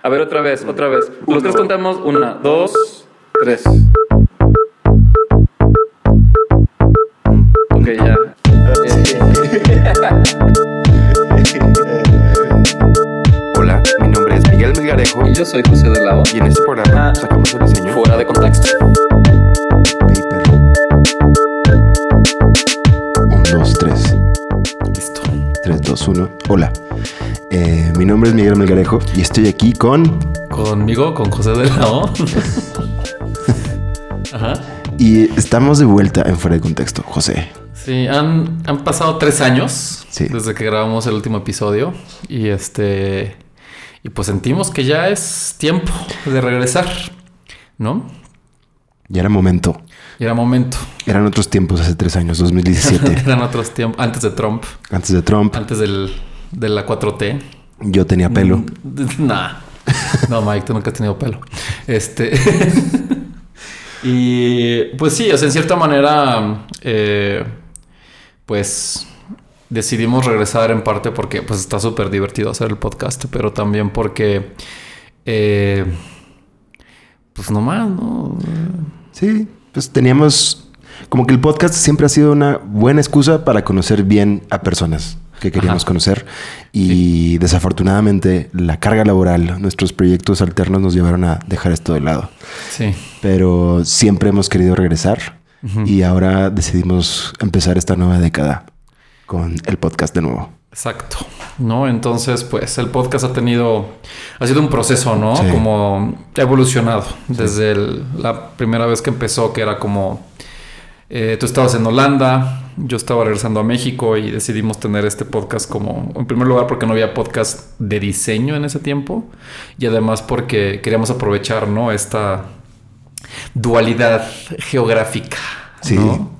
A ver, otra vez, otra vez. Los tres contamos. Una, dos, tres. Ok, ya. Hola, mi nombre es Miguel Melgarejo Y yo soy José Miguel Melgarejo y estoy aquí con. Conmigo, con José de Lao. Ajá. Y estamos de vuelta en Fuera de Contexto, José. Sí, han, han pasado tres años Sí. desde que grabamos el último episodio. Y este. Y pues sentimos que ya es tiempo de regresar. ¿No? Ya era momento. Y era momento. Eran otros tiempos hace tres años, 2017. Eran otros tiempos. Antes de Trump. Antes de Trump, Antes del, de la 4T. Yo tenía pelo. Mm, Nah. No, Mike, tú nunca has tenido pelo. Este. y pues sí, o sea, en cierta manera, eh, pues decidimos regresar en parte porque pues está súper divertido hacer el podcast, pero también porque, eh, pues nomás, ¿no? Sí, pues teníamos. Como que el podcast siempre ha sido una buena excusa para conocer bien a personas que queríamos Ajá. conocer. Y desafortunadamente, la carga laboral, nuestros proyectos alternos nos llevaron a dejar esto de lado. Sí. Pero siempre hemos querido regresar y ahora decidimos empezar esta nueva década con el podcast de nuevo. Exacto, ¿no? Entonces, pues el podcast ha tenido, ha sido un proceso, ¿no? Sí. Como ha evolucionado desde el- la primera vez que empezó, que era como, eh, tú estabas en Holanda, yo estaba regresando a México y decidimos tener este podcast como, en primer lugar, porque no había podcast de diseño en ese tiempo y además porque queríamos aprovechar, ¿no? Esta dualidad geográfica, Sí. ¿no?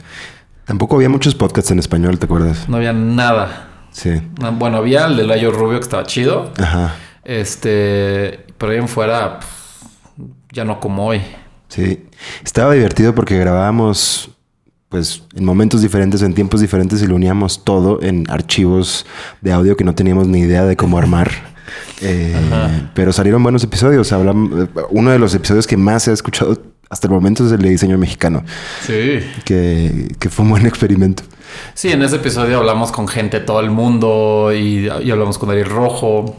Tampoco había muchos podcasts en español, ¿te acuerdas? No había nada. Sí. Ah, Bueno, había el de Layo Rubio que estaba chido. Ajá. Este, pero ahí en fuera, ya no como hoy. Sí. Estaba divertido porque grabábamos pues en momentos diferentes, en tiempos diferentes y lo uníamos todo en archivos de audio que no teníamos ni idea de cómo armar. Eh, pero salieron buenos episodios. Hablamos, uno de los episodios que más se ha escuchado hasta el momento es el de diseño mexicano, Sí. que, que fue un buen experimento. Sí, en ese episodio hablamos con gente de todo el mundo y, y hablamos con Ariel Rojo.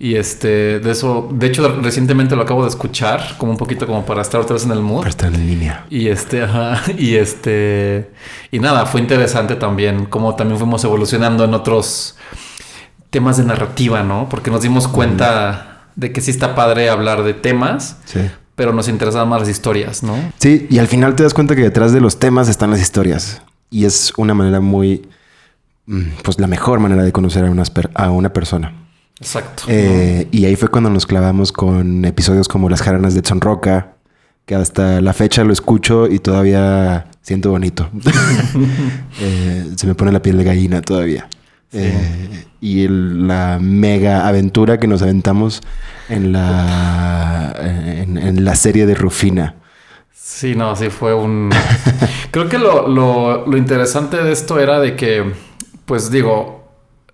Y este, de eso, de hecho, recientemente lo acabo de escuchar, como un poquito como para estar otra vez en el mood. Para estar en línea. Y este, ajá, y este, y nada, fue interesante también, como también fuimos evolucionando en otros temas de narrativa, ¿no? Porque nos dimos cuenta de que sí está padre hablar de temas, Sí. pero nos interesaban más las historias, ¿no? Sí, y al final te das cuenta que detrás de los temas están las historias. Y es una manera muy, mm, pues la mejor manera de conocer a, unas per- a una persona. Exacto. Eh, y ahí fue cuando nos clavamos con episodios como Las jaranas de Edson Roca, que hasta la fecha lo escucho y todavía siento bonito. Eh, se me pone la piel de gallina todavía. Eh, y el- la mega aventura que nos aventamos en la, en, en la serie de Rufina. Sí, no, sí fue un... Creo que lo, lo, lo interesante de esto era de que, pues digo,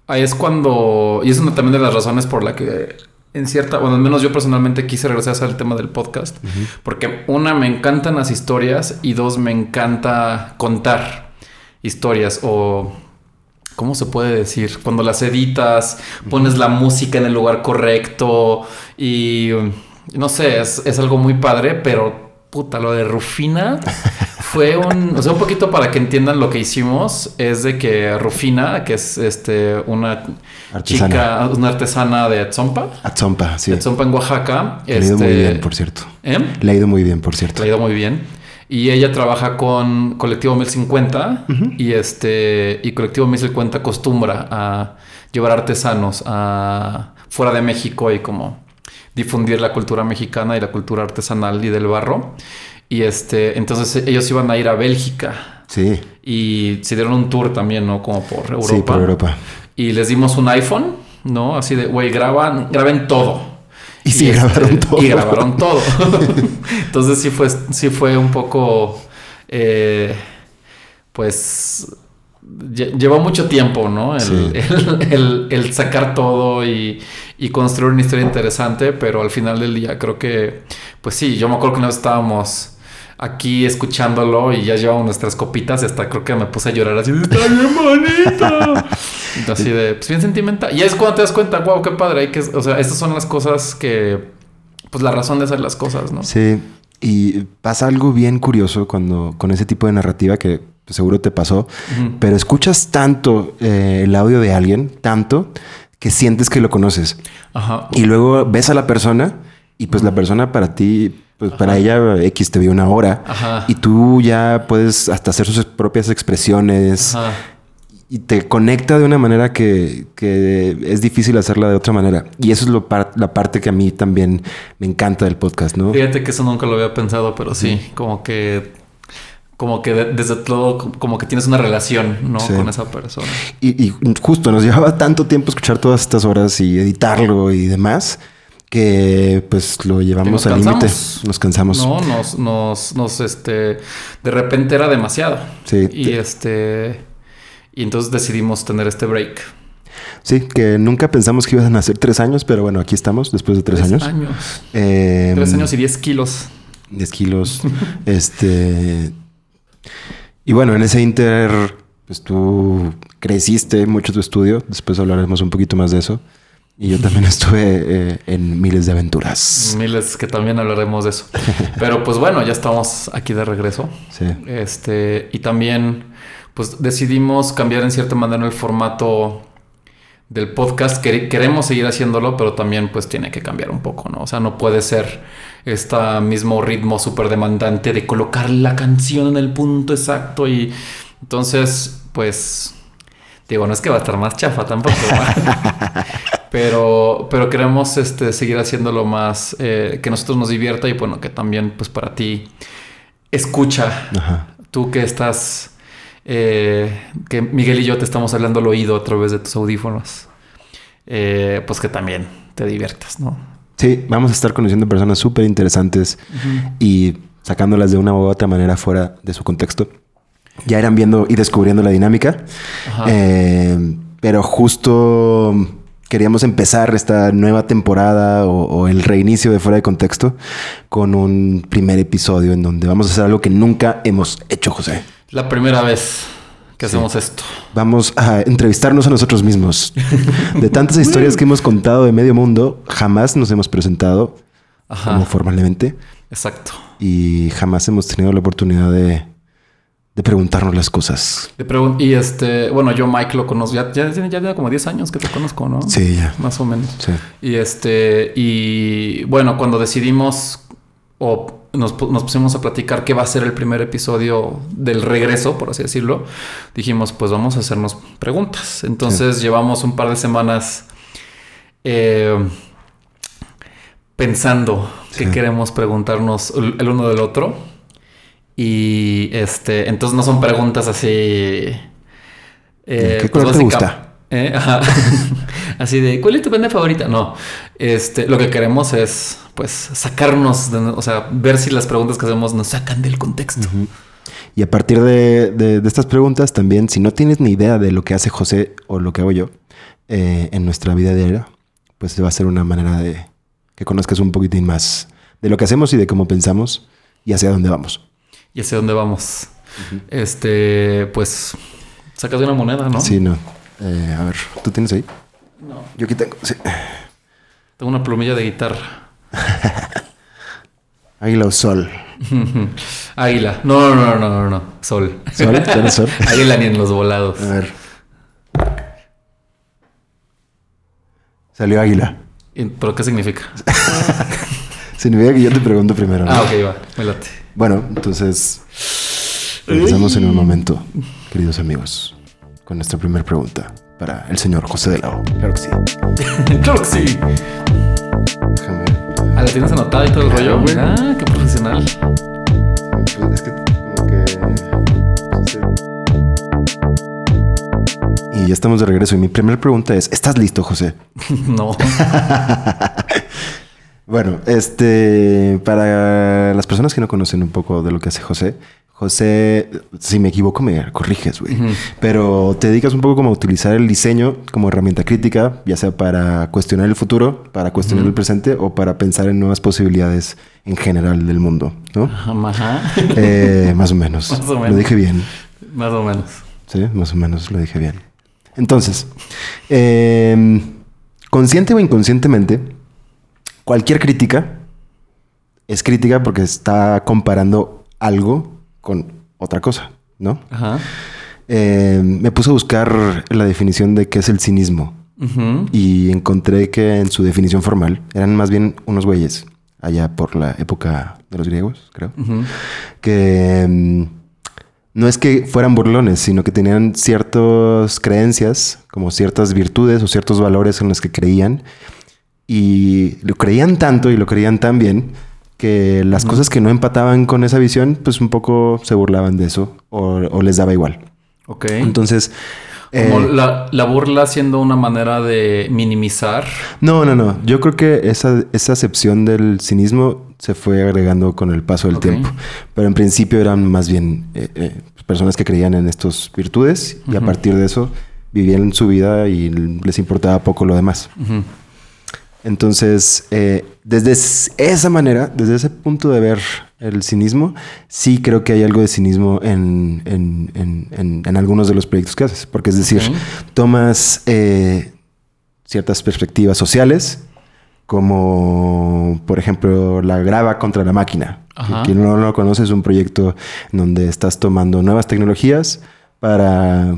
ahí es cuando... Y es una también de las razones por la que en cierta... Bueno, al menos yo personalmente quise regresar a hacer el tema del podcast. Porque una, me encantan las historias y dos, me encanta contar historias o... ¿Cómo se puede decir? Cuando las editas, pones la música en el lugar correcto y no sé, es, es algo muy padre, pero puta, lo de Rufina fue un, o sea, un poquito para que entiendan lo que hicimos, es de que Rufina, que es este una Artesana. chica, una artesana de Tzompa, Atzompa, sí. de Tzompa en Oaxaca, Le ha ido muy este, bien, por cierto. ¿eh? Le ha ido muy bien, por cierto. Le ha ido muy bien. Y ella trabaja con Colectivo 1050 y este y Colectivo 1050 acostumbra a llevar artesanos a fuera de México y como difundir la cultura mexicana y la cultura artesanal y del barro. Y este, entonces ellos iban a ir a Bélgica Sí, y se dieron un tour también, ¿no? Como por Europa. sí, por Europa. Y les dimos un iPhone, ¿no? Así de, güey, graban, graben todo. Y sí, grabaron todo. Y grabaron todo. Entonces sí fue, sí fue un poco, eh, pues, llevó mucho tiempo, ¿no? El, Sí. el- el- el sacar todo y, y construir una historia interesante, pero al final del día creo que, pues sí, yo me acuerdo que vez estábamos aquí escuchándolo y ya llevamos nuestras copitas y hasta creo que me puse a llorar así, está bien bonito. así de, pues bien sentimental. Y es cuando te das cuenta, wow, qué padre, hay que, o sea, estas son las cosas que, pues la razón de hacer las cosas, ¿no? Sí, y pasa algo bien curioso cuando con ese tipo de narrativa que seguro te pasó, pero escuchas tanto eh, el audio de alguien, tanto que sientes que lo conoces. Ajá. Y luego ves a la persona y pues la persona para ti, pues para ella X te vio una hora Ajá. y tú ya puedes hasta hacer sus propias expresiones Ajá. y te conecta de una manera que, que es difícil hacerla de otra manera. Y eso es lo par- la parte que a mí también me encanta del podcast, ¿no? Fíjate que eso nunca lo había pensado, pero sí, como que como que de- desde todo como que tienes una relación, ¿no? Sí. Con esa persona. Y, y justo nos llevaba tanto tiempo escuchar todas estas horas y editarlo y demás que pues lo llevamos al límite. Nos cansamos. No, nos, nos, nos, este, de repente era demasiado. Sí. Y este, y entonces decidimos tener este break. Sí, que nunca pensamos que iban a ser tres años, pero bueno, aquí estamos después de tres, años. años. Eh, Tres años y diez kilos. 10 kilos. este. Y bueno, en ese inter, pues tú creciste mucho tu estudio. Después hablaremos un poquito más de eso. Y yo también estuve eh, en miles de aventuras. Miles que también hablaremos de eso. Pero pues bueno, ya estamos aquí de regreso. Sí. Este, y también, pues decidimos cambiar en cierta manera el formato del podcast. Quere- queremos seguir haciéndolo, pero también pues tiene que cambiar un poco, ¿no? O sea, no puede ser este mismo ritmo súper demandante de colocar la canción en el punto exacto y entonces, pues, digo, no es que va a estar más chafa tampoco, pero, pero queremos este, seguir haciéndolo más, eh, que nosotros nos divierta y bueno, que también pues para ti escucha Ajá. tú que estás, eh, que Miguel y yo te estamos hablando al oído a través de tus audífonos, eh, pues que también te diviertas, ¿no? Sí, vamos a estar conociendo personas súper interesantes y sacándolas de una u otra manera fuera de su contexto. Ya irán viendo y descubriendo la dinámica. Eh, pero justo queríamos empezar esta nueva temporada o, o el reinicio de fuera de contexto con un primer episodio en donde vamos a hacer algo que nunca hemos hecho, José. La primera vez que Sí. hacemos esto. Vamos a entrevistarnos a nosotros mismos. De tantas historias que hemos contado de medio mundo, jamás nos hemos presentado Ajá. como formalmente Exacto. y jamás hemos tenido la oportunidad de, de preguntarnos las cosas. Pregun- y este, bueno, yo Mike lo conozco, ya, ya, ya tiene como 10 años que te conozco, ¿no? Sí, ya. Más o menos. Sí. Y este, y bueno, cuando decidimos o nos, nos pusimos a platicar qué va a ser el primer episodio del regreso, por así decirlo, dijimos, pues vamos a hacernos preguntas. Entonces llevamos un par de semanas eh, pensando qué Sí. queremos preguntarnos el uno del otro. Y este, entonces no son preguntas así. eh, ¿Qué pues color te gusta? ¿Eh? Ajá. Así de, ¿cuál es tu banda favorita? No, este, lo que queremos es, pues, sacarnos, de- o sea, ver si las preguntas que hacemos nos sacan del contexto. Y a partir de, de- de estas preguntas también, si no tienes ni idea de lo que hace José o lo que hago yo eh, en nuestra vida diaria, pues va a ser una manera de que conozcas un poquitín más de lo que hacemos y de cómo pensamos y hacia dónde vamos. Y hacia dónde vamos. Este, pues, sacas de una moneda, ¿no? Sí, no. Eh, a ver, ¿tú tienes ahí? No, Yo aquí tengo. Sí. tengo una plumilla de guitarra. Águila o sol. Águila. No, no, no, no, no, no. Sol. ¿Sol? ¿Tienes sol? Águila ni en los volados. A ver. Salió águila. ¿Y- ¿Pero qué significa? Significa que yo te pregunto primero. ¿no? Ah, ok, va. Me late. Bueno, entonces regresamos en un momento, queridos amigos, con nuestra primera pregunta para el señor José de Lao. Claro que sí. claro que sí. Déjame. Ah, ¿la tienes anotada y todo el Claro, rollo? güey. Ah, qué profesional. Pues es que como que. sí. Y ya estamos de regreso. Y mi primera pregunta es: ¿Estás listo, José? no. Bueno, este, para las personas que no conocen un poco de lo que hace José, José, si me equivoco me corriges, güey. Pero te dedicas un poco como a utilizar el diseño como herramienta crítica, ya sea para cuestionar el futuro, para cuestionar el presente o para pensar en nuevas posibilidades en general del mundo, ¿no? Ajá. Eh, más o menos. Más o menos. Lo dije bien. Más o menos. Sí, más o menos lo dije bien. Entonces, eh, consciente o inconscientemente, cualquier crítica es crítica porque está comparando algo con otra cosa, ¿no? Ajá. Eh, me puse a buscar la definición de qué es el cinismo y encontré que en su definición formal eran más bien unos güeyes, allá por la época de los griegos, creo, que mm, no es que fueran burlones, sino que tenían ciertas creencias, como ciertas virtudes o ciertos valores en los que creían y lo creían tanto y lo creían tan bien que las cosas que no empataban con esa visión, pues un poco se burlaban de eso o, o les daba igual. Ok. Entonces, Como eh, la, la burla siendo una manera de minimizar. no, no, no. Yo creo que esa, esa acepción del cinismo se fue agregando con el paso del Ok. tiempo. Pero en principio eran más bien eh, eh, personas que creían en estas virtudes y a Ujú. partir de eso vivían su vida y les importaba poco lo demás. Ujú. Entonces, eh, desde es- esa manera, desde ese punto de ver el cinismo, sí creo que hay algo de cinismo en, en- en- en- en algunos de los proyectos que haces. Porque es decir, tomas eh, ciertas perspectivas sociales, como por ejemplo la grava contra la máquina. Ajá. Quien no lo conoce es un proyecto en donde estás tomando nuevas tecnologías para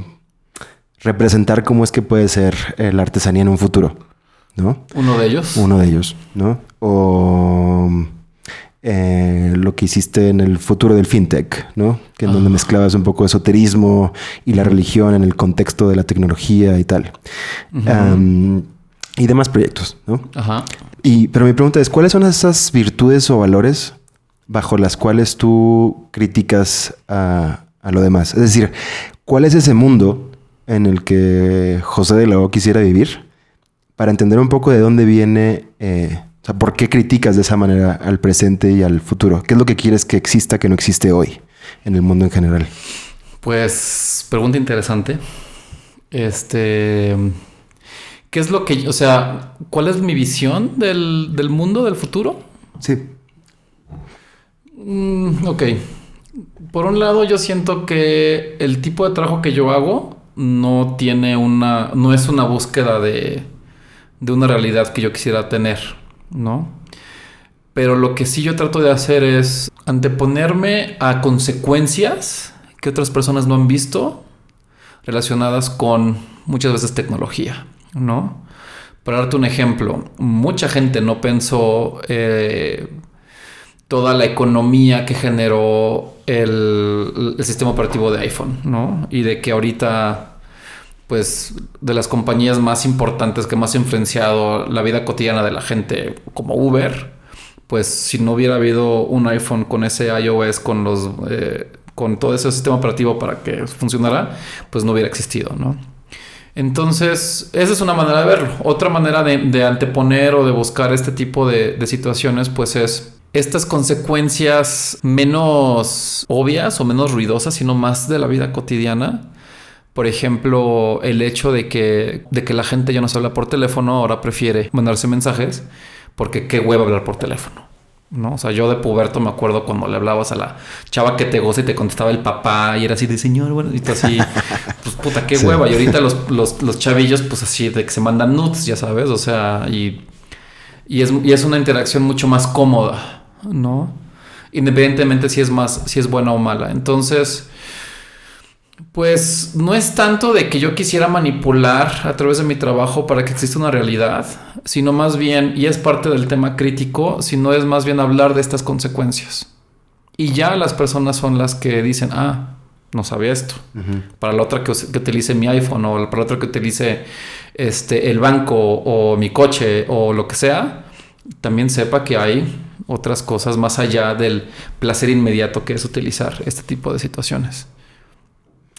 representar cómo es que puede ser la artesanía en un futuro, ¿no? Uno de ellos. Uno de ellos, ¿no? O eh, lo que hiciste en el futuro del fintech, ¿no? Que en donde Ah. mezclabas un poco esoterismo y la religión en el contexto de la tecnología y tal. Y demás proyectos, ¿no? Ajá. Y, pero mi pregunta es, ¿cuáles son esas virtudes o valores bajo las cuales tú criticas a, a lo demás? Es decir, ¿cuál es ese mundo en el que José de la O quisiera vivir? Para entender un poco de dónde viene, eh, o sea, por qué criticas de esa manera al presente y al futuro. ¿Qué es lo que quieres que exista que no existe hoy en el mundo en general? Pues, pregunta interesante. Este. ¿Qué es lo que. O sea, ¿cuál es mi visión del, del mundo, del futuro? Sí. Mm, ok. Por un lado, yo siento que el tipo de trabajo que yo hago no tiene una. no es una búsqueda de. De una realidad que yo quisiera tener, ¿no? Pero lo que sí yo trato de hacer es anteponerme a consecuencias que otras personas no han visto relacionadas con muchas veces tecnología, ¿no? Para darte un ejemplo, mucha gente no pensó eh, toda la economía que generó el, el sistema operativo de iPhone, ¿no? Y de que ahorita, pues, de las compañías más importantes que más ha influenciado la vida cotidiana de la gente, como Uber, pues si no hubiera habido un iPhone con ese iOS, con los... eh, con todo ese sistema operativo para que funcionara, pues no hubiera existido, ¿no? Entonces, esa es una manera de verlo. Otra manera de, anteponer o de buscar este tipo de, de situaciones, pues es estas consecuencias menos obvias o menos ruidosas, sino más de la vida cotidiana. Por ejemplo, el hecho de que, de que la gente ya no se habla por teléfono, ahora prefiere mandarse mensajes, porque qué hueva hablar por teléfono. ¿no? O sea, yo de puberto me acuerdo cuando le hablabas a la chava que te goza y te contestaba el papá y era así de señor, bueno, y tú así, pues puta, qué Sí. hueva. Y ahorita los, los, los chavillos, pues así de que se mandan nudes, ya sabes, o sea, y, y, es, y es una interacción mucho más cómoda, ¿no? Independientemente si es más, si es buena o mala. Entonces, pues no es tanto de que yo quisiera manipular a través de mi trabajo para que exista una realidad, sino más bien, y es parte del tema crítico, sino es más bien hablar de estas consecuencias. Y ya las personas son las que dicen, ah, no sabía esto. Para la otra que, utilice mi iPhone o para la otra que utilice este, el banco o mi coche o lo que sea, también sepa que hay otras cosas más allá del placer inmediato que es utilizar este tipo de situaciones.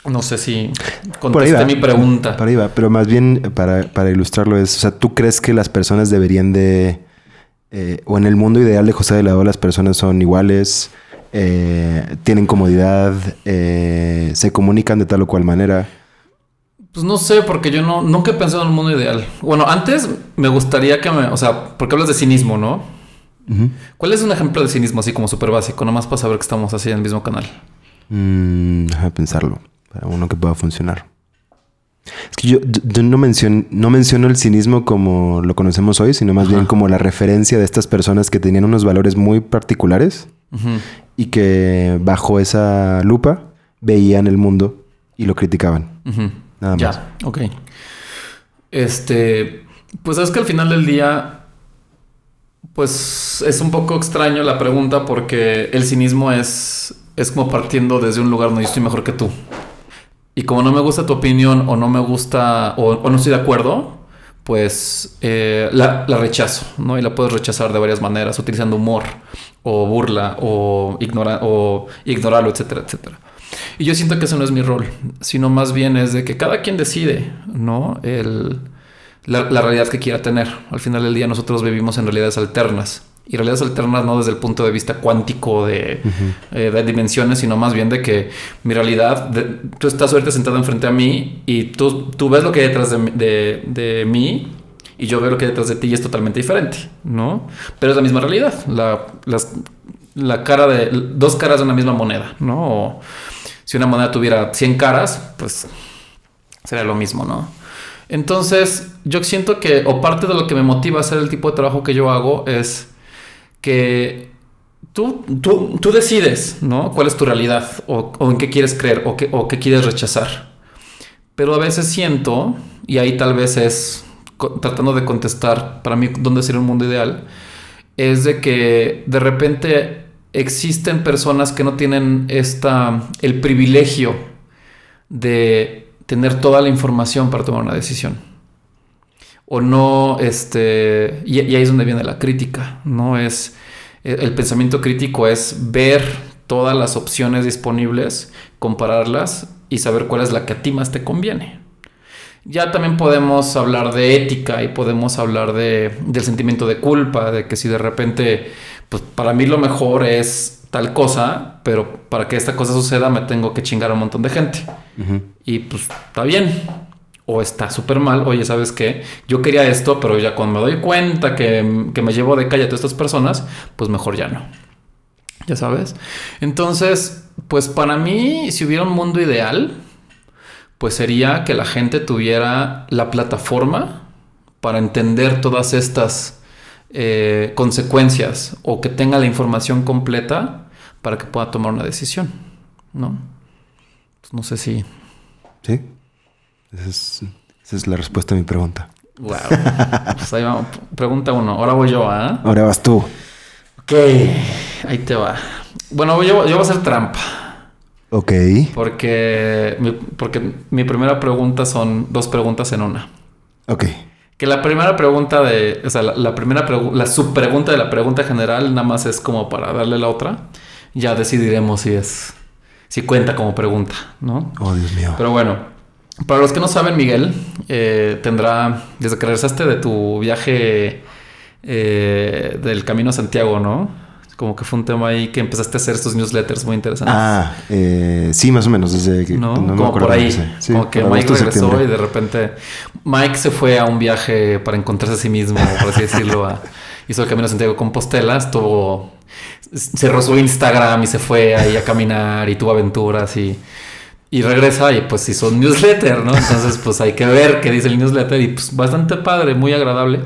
No sé si contesté mi pregunta. Por ahí va, pero más bien eh, para, para ilustrarlo es, o sea, ¿tú crees que las personas deberían de eh, o en el mundo ideal de José de la O las personas son iguales, eh, tienen comodidad, eh, se comunican de tal o cual manera. Pues no sé, porque yo no, nunca he pensado en un mundo ideal. Bueno, antes me gustaría que me, o sea, porque hablas de cinismo, ¿no? ¿Cuál es un ejemplo de cinismo así como súper básico? Nomás para saber que estamos así en el mismo canal. Mm, déjame pensarlo, para uno que pueda funcionar. Es que yo, no, menciono, no menciono el cinismo como lo conocemos hoy, sino más bien como la referencia de estas personas que tenían unos valores muy particulares y que bajo esa lupa veían el mundo y lo criticaban. Nada más. Ya, ok. Este, pues es que al final del día, pues es un poco extraño la pregunta porque el cinismo es, es como partiendo desde un lugar donde yo estoy mejor que tú. Y como no me gusta tu opinión o no me gusta o, no estoy de acuerdo, pues eh, la, rechazo, ¿no? Y la puedes rechazar de varias maneras, utilizando humor o burla o, ignora o ignorarlo, etcétera, etcétera. Y yo siento que ese no es mi rol, sino más bien es de que cada quien decide, ¿no? La realidad que quiera tener. Al final del día nosotros vivimos en realidades alternas. Y realidades alternas no desde el punto de vista cuántico de, eh, de dimensiones, sino más bien de que mi realidad, de- tú estás ahorita sentado enfrente a mí y tú, tú ves lo que hay detrás de, de, de mí y yo veo lo que hay detrás de ti y es totalmente diferente, ¿no? Pero es la misma realidad, la, las- la cara de, dos caras de una misma moneda, ¿no? O si una moneda tuviera 100 caras, pues sería lo mismo, ¿no? Entonces, yo siento que, o parte de lo que me motiva a hacer el tipo de trabajo que yo hago es que tú, tú, tú decides, ¿no? ¿Cuál es tu realidad? O, en qué quieres creer o qué, o qué quieres rechazar. Pero a veces siento, y ahí tal vez es tratando de contestar para mí dónde sería un mundo ideal, es de que de repente existen personas que no tienen esta, el privilegio de tener toda la información para tomar una decisión. O no, este, y, y ahí es donde viene la crítica, ¿no? Es, el el pensamiento crítico es ver todas las opciones disponibles, compararlas y saber cuál es la que a ti más te conviene. Ya también podemos hablar de ética y podemos hablar de, del sentimiento de culpa, de que si de repente, pues para mí lo mejor es tal cosa, pero para que esta cosa suceda me tengo que chingar a un montón de gente. Y pues está bien. O está súper mal. Oye, ¿sabes qué? Yo quería esto, pero ya cuando me doy cuenta que, que me llevo de calle a todas estas personas, pues mejor ya no. Ya sabes. Entonces, pues para mí, si hubiera un mundo ideal, pues sería que la gente tuviera la plataforma para entender todas estas eh, consecuencias o que tenga la información completa para que pueda tomar una decisión, ¿no? Pues no sé si... ¿Sí? Esa es, esa es la respuesta a mi pregunta. Wow. Pues ahí vamos. Pregunta uno. Ahora voy yo, ¿ah? Ahora vas tú. Ok. Ahí te va. Bueno, yo, yo voy a hacer trampa. Ok. Porque mi, porque mi primera pregunta son dos preguntas en una. Ok. Que la primera pregunta de, o sea, la, la primera pregu- la subpregunta de la pregunta general nada más es como para darle la otra. Ya decidiremos si es, si cuenta como pregunta, ¿no? Oh, Dios mío. Pero bueno, para los que no saben, Miguel, eh, tendrá, desde que regresaste de tu viaje eh, del Camino a Santiago, ¿no? Como que fue un tema ahí que empezaste a hacer estos newsletters muy interesantes. Ah, eh, sí, más o menos. Desde que ¿no? me como acuerdo por ahí. Sí, como que Mike regresó y de repente Mike se fue a un viaje para encontrarse a sí mismo, por así decirlo. a- hizo el camino a Santiago Compostela, estuvo, cerró su Instagram y se fue ahí a caminar y tuvo aventuras y, y regresa y pues hizo un newsletter, ¿no? Entonces pues hay que ver qué dice el newsletter y pues bastante padre, muy agradable.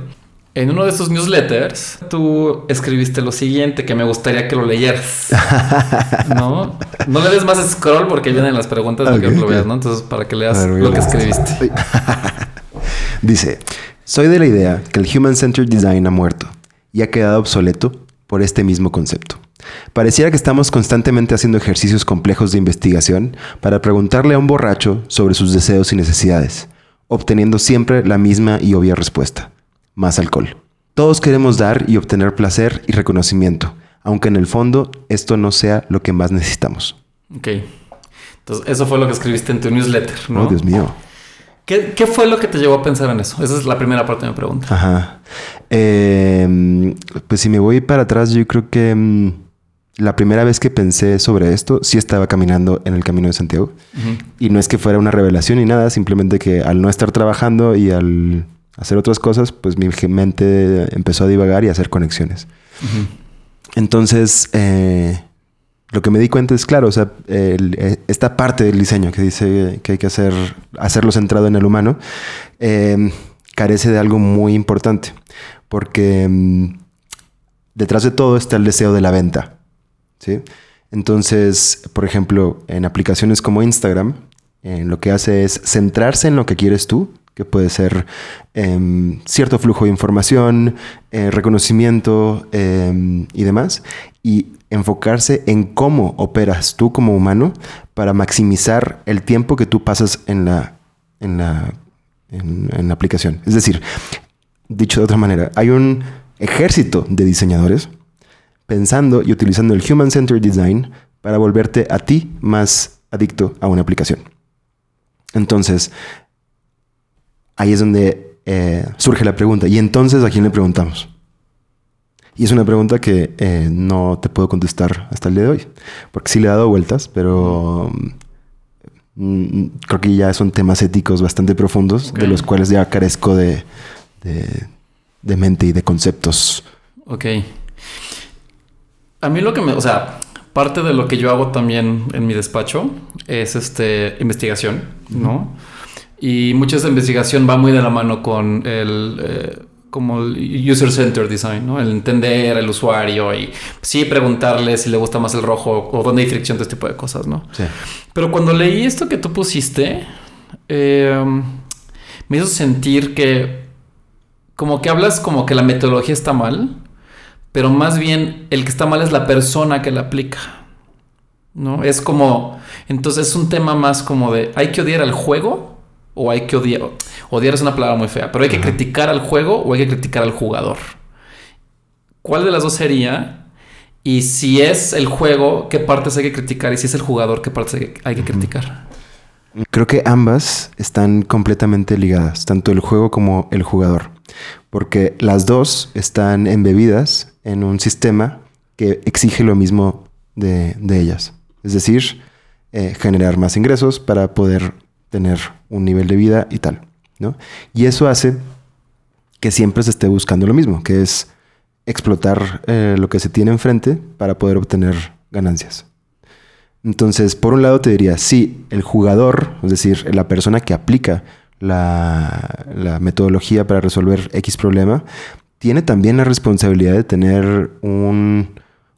En uno de esos newsletters, tú escribiste lo siguiente que me gustaría que lo leyeras. ¿No? No le des más scroll porque vienen las preguntas para que lo veas, ¿no? Entonces, para que leas ver, lo que escribiste. Dice, soy de la idea que el Human Centered Design ha muerto y ha quedado obsoleto por este mismo concepto. Pareciera que estamos constantemente haciendo ejercicios complejos de investigación para preguntarle a un borracho sobre sus deseos y necesidades, obteniendo siempre la misma y obvia respuesta, más alcohol. Todos queremos dar y obtener placer y reconocimiento, aunque en el fondo esto no sea lo que más necesitamos. Ok. Entonces, eso fue lo que escribiste en tu newsletter, ¿no? Oh, Dios mío. ¿Qué, qué fue lo que te llevó a pensar en eso? Esa es la primera parte de mi pregunta. Ajá. Eh, pues si me voy para atrás, yo creo que mm, la primera vez que pensé sobre esto, sí estaba caminando en el camino de Santiago. Y no es que fuera una revelación ni nada, simplemente que al no estar trabajando y al hacer otras cosas, pues mi mente empezó a divagar y a hacer conexiones. Entonces, eh, lo que me di cuenta es, claro, o sea, eh, esta parte del diseño que dice que hay que hacer, hacerlo centrado en el humano, eh, carece de algo muy importante, porque mm, detrás de todo está el deseo de la venta. ¿Sí? Entonces, por ejemplo, en aplicaciones como Instagram, lo que hace es centrarse en lo que quieres tú, que puede ser em, cierto flujo de información, eh, reconocimiento em, y demás, y enfocarse en cómo operas tú como humano para maximizar el tiempo que tú pasas en la, en la, en la aplicación. Es decir, dicho de otra manera, hay un ejército de diseñadores pensando y utilizando el Human Centered Design para volverte a ti más adicto a una aplicación. Entonces, ahí es donde eh, surge la pregunta. ¿Y entonces a quién le preguntamos? Y es una pregunta que eh, no te puedo contestar hasta el día de hoy, porque sí le he dado vueltas, pero mm, creo que ya son temas éticos bastante profundos, de los cuales ya carezco de, de mente y de conceptos. Ok. A mí lo que me, o sea, parte de lo que yo hago también en mi despacho es este investigación, ¿no? Y mucha de esa investigación va muy de la mano con el eh, como el user center design, ¿no? El entender al usuario y sí preguntarle si le gusta más el rojo o dónde hay fricción de este tipo de cosas, ¿no? Sí. Pero cuando leí esto que tú pusiste, eh, me hizo sentir que como que hablas como que la metodología está mal pero más bien el que está mal es la persona que la aplica. ¿No? Es como, entonces es un tema más como de, ¿hay que odiar al juego o hay que odiar? Odiar es una palabra muy fea, pero hay que criticar al juego o hay que criticar al jugador. ¿Cuál de las dos sería? Y si es el juego, ¿qué partes hay que criticar? Y si es el jugador, ¿qué partes hay que, criticar? Creo que ambas están completamente ligadas, tanto el juego como el jugador, porque las dos están embebidas en un sistema que exige lo mismo de, ellas. Es decir, eh, generar más ingresos para poder tener un nivel de vida y tal. ¿no? Y eso hace que siempre se esté buscando lo mismo, que es explotar eh, lo que se tiene enfrente para poder obtener ganancias. Entonces, por un lado te diría, sí, el jugador, es decir, la persona que aplica la, metodología para resolver X problema, tiene también la responsabilidad de tener un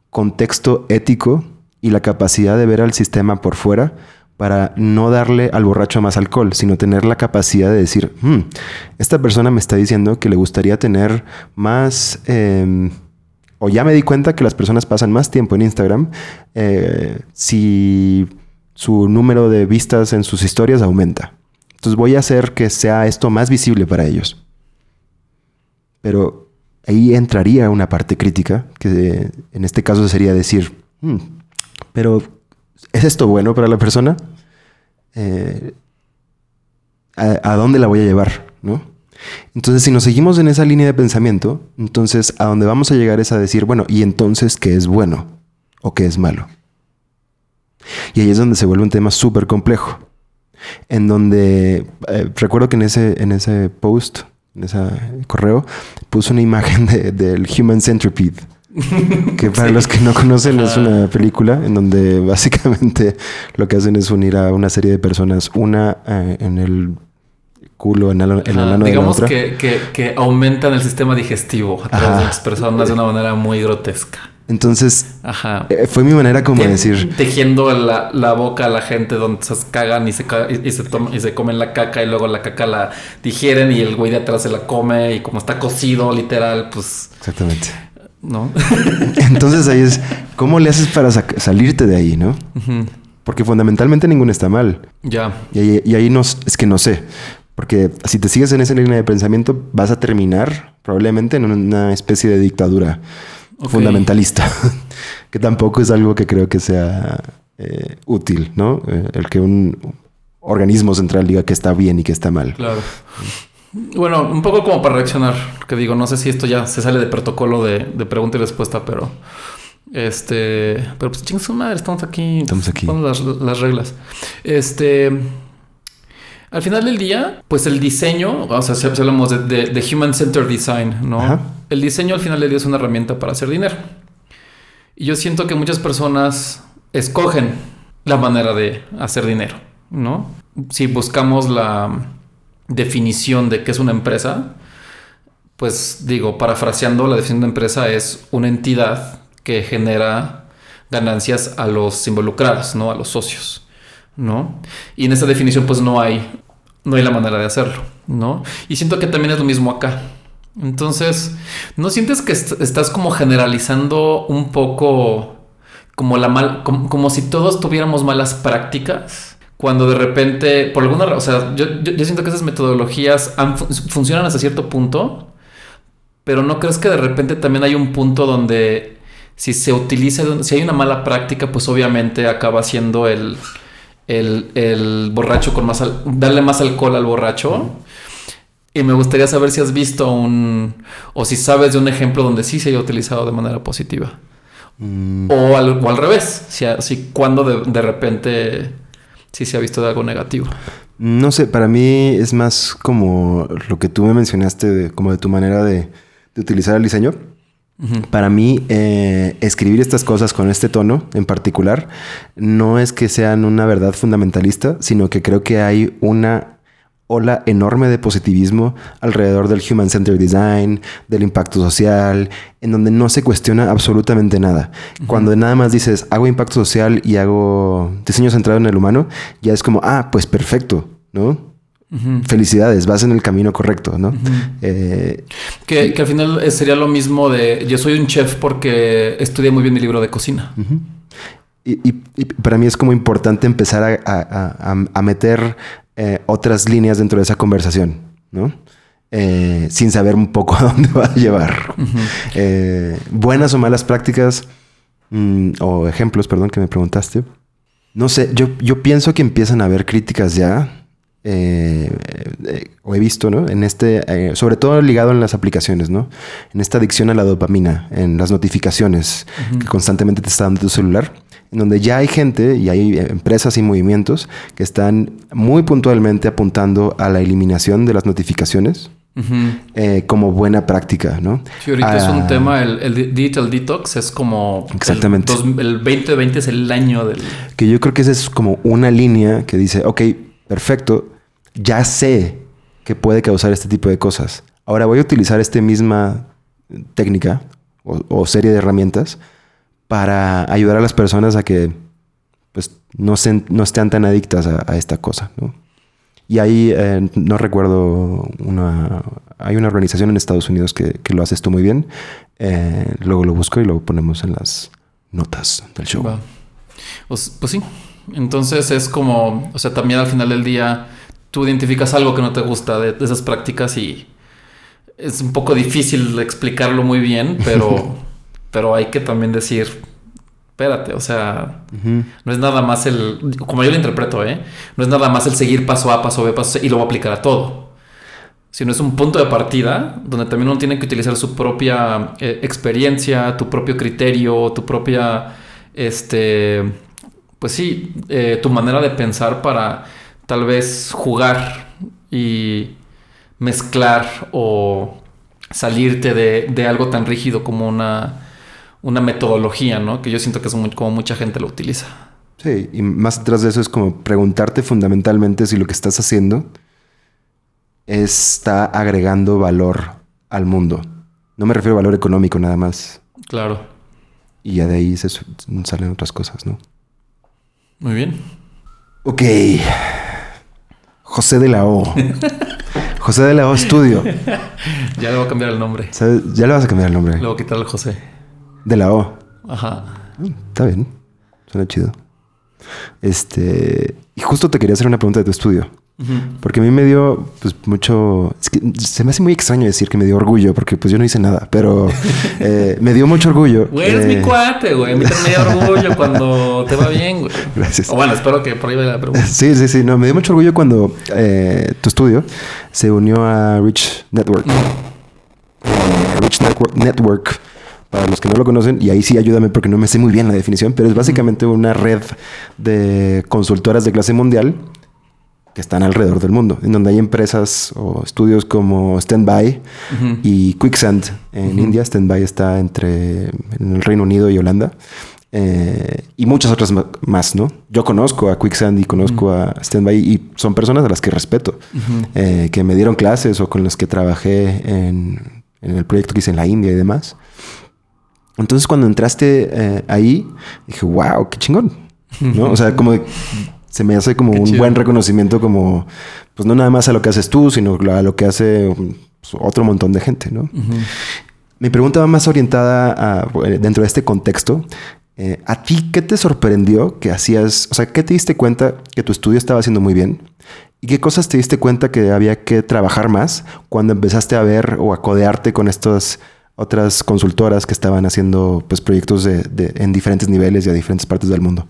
contexto ético y la capacidad de ver al sistema por fuera para no darle al borracho más alcohol, sino tener la capacidad de decir, hmm, esta persona me está diciendo que le gustaría tener más, em, o ya me di cuenta que las personas pasan más tiempo en Instagram eh, si su número de vistas en sus historias aumenta. Entonces voy a hacer que sea esto más visible para ellos. Pero ahí entraría una parte crítica, que en este caso sería decir, hmm, pero ¿es esto bueno para la persona? Eh, ¿a, dónde la voy a llevar? ¿No? Entonces, si nos seguimos en esa línea de pensamiento, entonces a dónde vamos a llegar es a decir, bueno, ¿y entonces qué es bueno o qué es malo? Y ahí es donde se vuelve un tema súper complejo. En donde eh, recuerdo que en ese, en ese post en ese correo, puso una imagen del Human Centipede. que para los que no conocen es una película en donde básicamente lo que hacen es unir a una serie de personas, una eh, en el culo, en el, en el ano Digamos de la otra. Que, que, aumentan el sistema digestivo a todas las personas de una manera muy grotesca. Entonces, eh, fue mi manera como de decir... Tejiendo la, la, boca a la gente donde se cagan y se, y, se y se comen la caca y luego la caca la digieren y el güey de atrás se la come y como está cocido literal, pues... Exactamente. ¿No? Entonces ahí es, ¿cómo le haces para salirte de ahí, no? Porque fundamentalmente ninguno está mal. Ya. Y, ahí, y ahí no, es que no sé. Porque si te sigues en esa línea de pensamiento, vas a terminar probablemente en una especie de dictadura fundamentalista, que tampoco es algo que creo que sea eh, útil, ¿no? Eh, el que un organismo central diga que está bien y que está mal. Claro. Bueno, un poco como para reaccionar, que digo, no sé si esto ya se sale de protocolo de, de pregunta y respuesta, pero este, pero pues ching su madre, estamos aquí. Estamos aquí. Las, las reglas. Este, al final del día, pues el diseño, o sea, si hablamos de, de, Human Centered Design, ¿no? Ajá. El diseño al final del día es una herramienta para hacer dinero. Y yo siento que muchas personas escogen la manera de hacer dinero, ¿no? Si buscamos la definición de qué es una empresa, pues digo, parafraseando, la definición de empresa es una entidad que genera ganancias a los involucrados, ¿no? A los socios, ¿no? Y en esa definición, pues no hay, no hay la manera de hacerlo, ¿no? Y siento que también es lo mismo acá. Entonces, ¿no sientes que estás como generalizando un poco como la mal, como, si todos tuviéramos malas prácticas? Cuando de repente, por alguna razón, o sea, yo, yo, siento que esas metodologías funcionan hasta cierto punto, pero ¿no crees que de repente también hay un punto donde si se utiliza, si hay una mala práctica, pues obviamente acaba siendo el, el, el borracho con más, darle más alcohol al borracho? Y me gustaría saber si has visto un, o si sabes de un ejemplo donde sí se haya utilizado de manera positiva. Mm. O, al, o, al, revés, si, si cuando de, de, repente sí se ha visto de algo negativo. No sé, para mí es más como lo que tú me mencionaste, de, como de tu manera de, de utilizar el diseño. Uh -huh. Para mí, eh, escribir estas cosas con este tono en particular no es que sean una verdad fundamentalista, sino que creo que hay una ola enorme de positivismo alrededor del Human Centered Design, del impacto social, en donde no se cuestiona absolutamente nada. Uh -huh. Cuando nada más dices, hago impacto social y hago diseño centrado en el humano, ya es como, ah, pues perfecto, ¿no? Uh -huh. Felicidades, vas en el camino correcto, ¿no? Uh -huh. eh, que, que, al final sería lo mismo de yo soy un chef porque estudié muy bien mi libro de cocina. Y, y, y, para mí es como importante empezar a, a, a, a meter eh, otras líneas dentro de esa conversación, ¿no? Eh, sin saber un poco a dónde va a llevar. Buenas o malas prácticas, mmm, o ejemplos, perdón, que me preguntaste. No sé, yo, yo pienso que empiezan a haber críticas ya, eh, eh, o he visto, ¿no? En este, eh, sobre todo ligado en las aplicaciones, ¿no? En esta adicción a la dopamina, en las notificaciones uh -huh. que constantemente te está dando tu celular, en donde ya hay gente y hay empresas y movimientos que están muy puntualmente apuntando a la eliminación de las notificaciones. Uh -huh. eh, como buena práctica, ¿no? Sí, ahorita ah, es un tema, el, el, Digital Detox es como... Exactamente. El, el 2020 es el año del... Que yo creo que esa es como una línea que dice, ok, perfecto, ya sé que puede causar este tipo de cosas. Ahora voy a utilizar esta misma técnica o, serie de herramientas para ayudar a las personas a que pues, no, se, no estén tan adictas a, esta cosa. ¿no? Y ahí eh, no recuerdo una. Hay una organización en Estados Unidos que, que lo hace esto muy bien. Eh, luego lo busco y lo ponemos en las notas del show. Pues, pues sí. Entonces es como. O sea, también al final del día tú identificas algo que no te gusta de, de esas prácticas y es un poco difícil explicarlo muy bien, pero. pero hay que también decir, espérate, o sea, uh -huh. no es nada más el, como yo lo interpreto, ¿eh? No es nada más el seguir paso A, paso B, paso C y luego aplicar a todo. Sino es un punto de partida donde también uno tiene que utilizar su propia eh, experiencia, tu propio criterio, tu propia, este, pues sí, eh, tu manera de pensar para tal vez jugar y mezclar o salirte de, de algo tan rígido como una una metodología, ¿no? Que yo siento que es muy, como mucha gente lo utiliza. Sí, y más atrás de eso es como preguntarte fundamentalmente si lo que estás haciendo está agregando valor al mundo. No me refiero a valor económico nada más. Claro. Y ya de ahí se salen otras cosas, ¿no? Muy bien. Ok. José de la O. José de la O Estudio. ya le voy a cambiar el nombre. ¿Sabes? Ya le vas a cambiar el nombre. Le voy a quitar el José. De la O. Ajá. Está bien. Suena chido. Este. Y justo te quería hacer una pregunta de tu estudio. Porque a mí me dio pues mucho... Es que se me hace muy extraño decir que me dio orgullo porque pues yo no hice nada, pero eh, me dio mucho orgullo. Güey, eres mi Eh, cuate, güey. A mí también me da orgullo cuando te va bien, güey. Gracias. O bueno, espero que por ahí vaya la pregunta. Sí, sí, sí. No, me dio mucho orgullo cuando eh, tu estudio se unió a Rich Network. Eh, Rich Network, Network, para los que no lo conocen, y ahí sí ayúdame porque no me sé muy bien la definición, pero es básicamente una red de consultoras de clase mundial que están alrededor del mundo, en donde hay empresas o estudios como Standby Ujú. y Quicksand en India. Standby está entre en el Reino Unido y Holanda. Eh, y muchas otras más, ¿no? Yo conozco a Quicksand y conozco a Standby y son personas a las que respeto, eh, que me dieron clases o con las que trabajé en, en el proyecto que hice en la India y demás. Entonces cuando entraste eh, ahí, dije, wow, qué chingón. ¿No? O sea, como de- se me hace como Qué un chido. buen reconocimiento como, pues no nada más a lo que haces tú, sino a lo que hace pues, otro montón de gente, ¿no? Mi pregunta va más orientada a, eh, dentro de este contexto. Eh, ¿A ti qué te sorprendió que hacías? O sea, ¿qué te diste cuenta que tu estudio estaba haciendo muy bien? ¿Y qué cosas te diste cuenta que había que trabajar más cuando empezaste a ver o a codearte con estas otras consultoras que estaban haciendo pues, proyectos de- de- en diferentes niveles y a diferentes partes del mundo?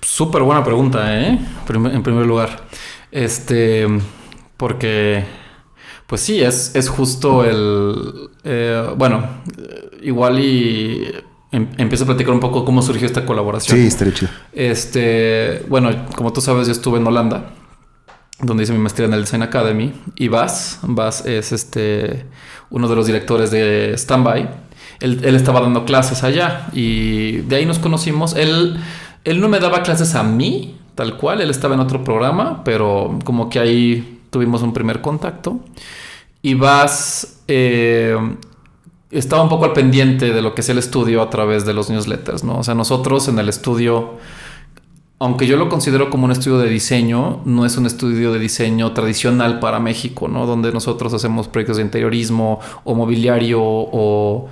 Súper buena pregunta, ¿eh? En primer lugar. Este, porque, pues sí, es, es justo el, eh, bueno, igual y em- empiezo a platicar un poco cómo surgió esta colaboración. Sí, estaría chido. Este, bueno, como tú sabes, yo estuve en Holanda, donde hice mi maestría en el Design Academy. Y Bas, Bas es este, uno de los directores de Standby. Él, él estaba dando clases allá y de ahí nos conocimos. Él, él no me daba clases a mí, tal cual, él estaba en otro programa, pero como que ahí tuvimos un primer contacto. Y Bas eh, estaba un poco al pendiente de lo que es el estudio a través de los newsletters, ¿no? O sea, nosotros en el estudio aunque yo lo considero como un estudio de diseño, no es un estudio de diseño tradicional para México, ¿no? Donde nosotros hacemos proyectos de interiorismo o mobiliario o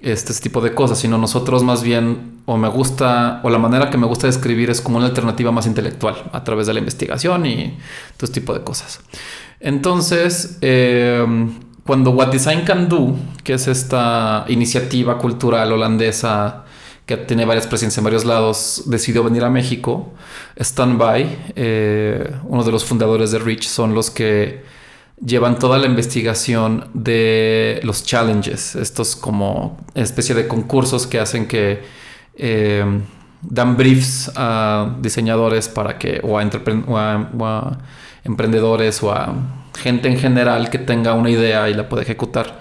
este, este tipo de cosas, sino nosotros más bien, o me gusta, o la manera que me gusta describir es como una alternativa más intelectual a través de la investigación y todo este tipo de cosas. Entonces, eh, cuando What Design Can Do, que es esta iniciativa cultural holandesa, que tiene varias presencias en varios lados, decidió venir a México. Standby, eh, uno de los fundadores de Rich, son los que llevan toda la investigación de los challenges, estos como especie de concursos que hacen que eh, dan briefs a diseñadores para que, o a, emprendedores o a gente en general que tenga una idea y la pueda ejecutar.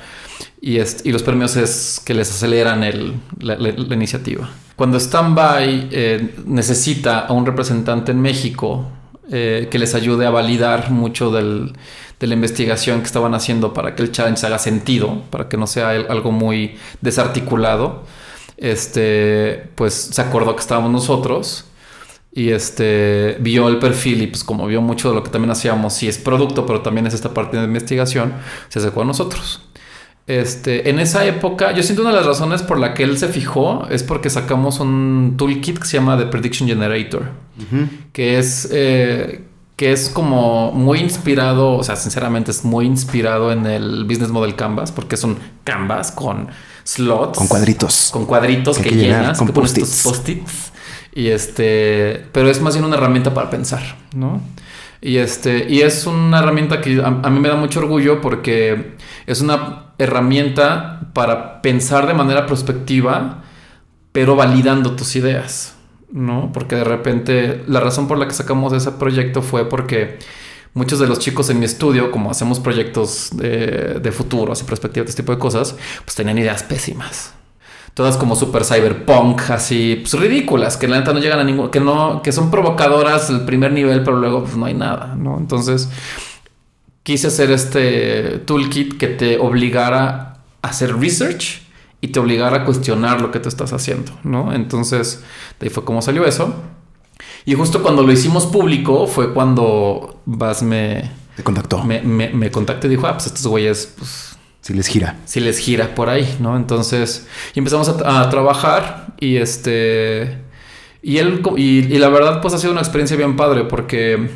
Y, y los premios es que les aceleran el- la iniciativa. Cuando Standby eh, necesita a un representante en México eh, que les ayude a validar mucho del- de la investigación que estaban haciendo para que el challenge haga sentido, para que no sea algo muy desarticulado, este, pues se acordó que estábamos nosotros y este vio el perfil y pues como vio mucho de lo que también hacíamos, sí es producto, pero también es esta parte de investigación, se acercó a nosotros. Este, en esa época, yo siento una de las razones por la que él se fijó es porque sacamos un toolkit que se llama The Prediction Generator, que es eh, que es como muy inspirado, o sea, sinceramente es muy inspirado en el Business Model Canvas, porque es un canvas con slots, Con cuadritos. con cuadritos Que que, hay que llenar, llenas, con que pones tus post-its. post-its. Y este, pero es más bien una herramienta para pensar, ¿no? Y este, y es una herramienta que a, a mí me da mucho orgullo porque es una herramienta para pensar de manera prospectiva, pero validando tus ideas, ¿no? Porque de repente la razón por la que sacamos ese proyecto fue porque muchos de los chicos en mi estudio, como hacemos proyectos de, de futuro, así perspectiva, este tipo de cosas, pues tenían ideas pésimas. Todas como super cyberpunk, así, pues ridículas, que la neta no llegan a ningún, que no, que son provocadoras el primer nivel, pero luego pues no hay nada, ¿no? Entonces quise hacer este toolkit que te obligara a hacer research y te obligara a cuestionar lo que te estás haciendo, ¿no? Entonces, de ahí fue como salió eso. Y justo cuando lo hicimos público fue cuando Vas me, Te contactó. me, me, me contactó y dijo, ah, pues estos güeyes, pues Si les gira. si les gira por ahí, ¿no? Entonces, y empezamos a, a trabajar y este, y él, y la verdad, pues ha sido una experiencia bien padre porque,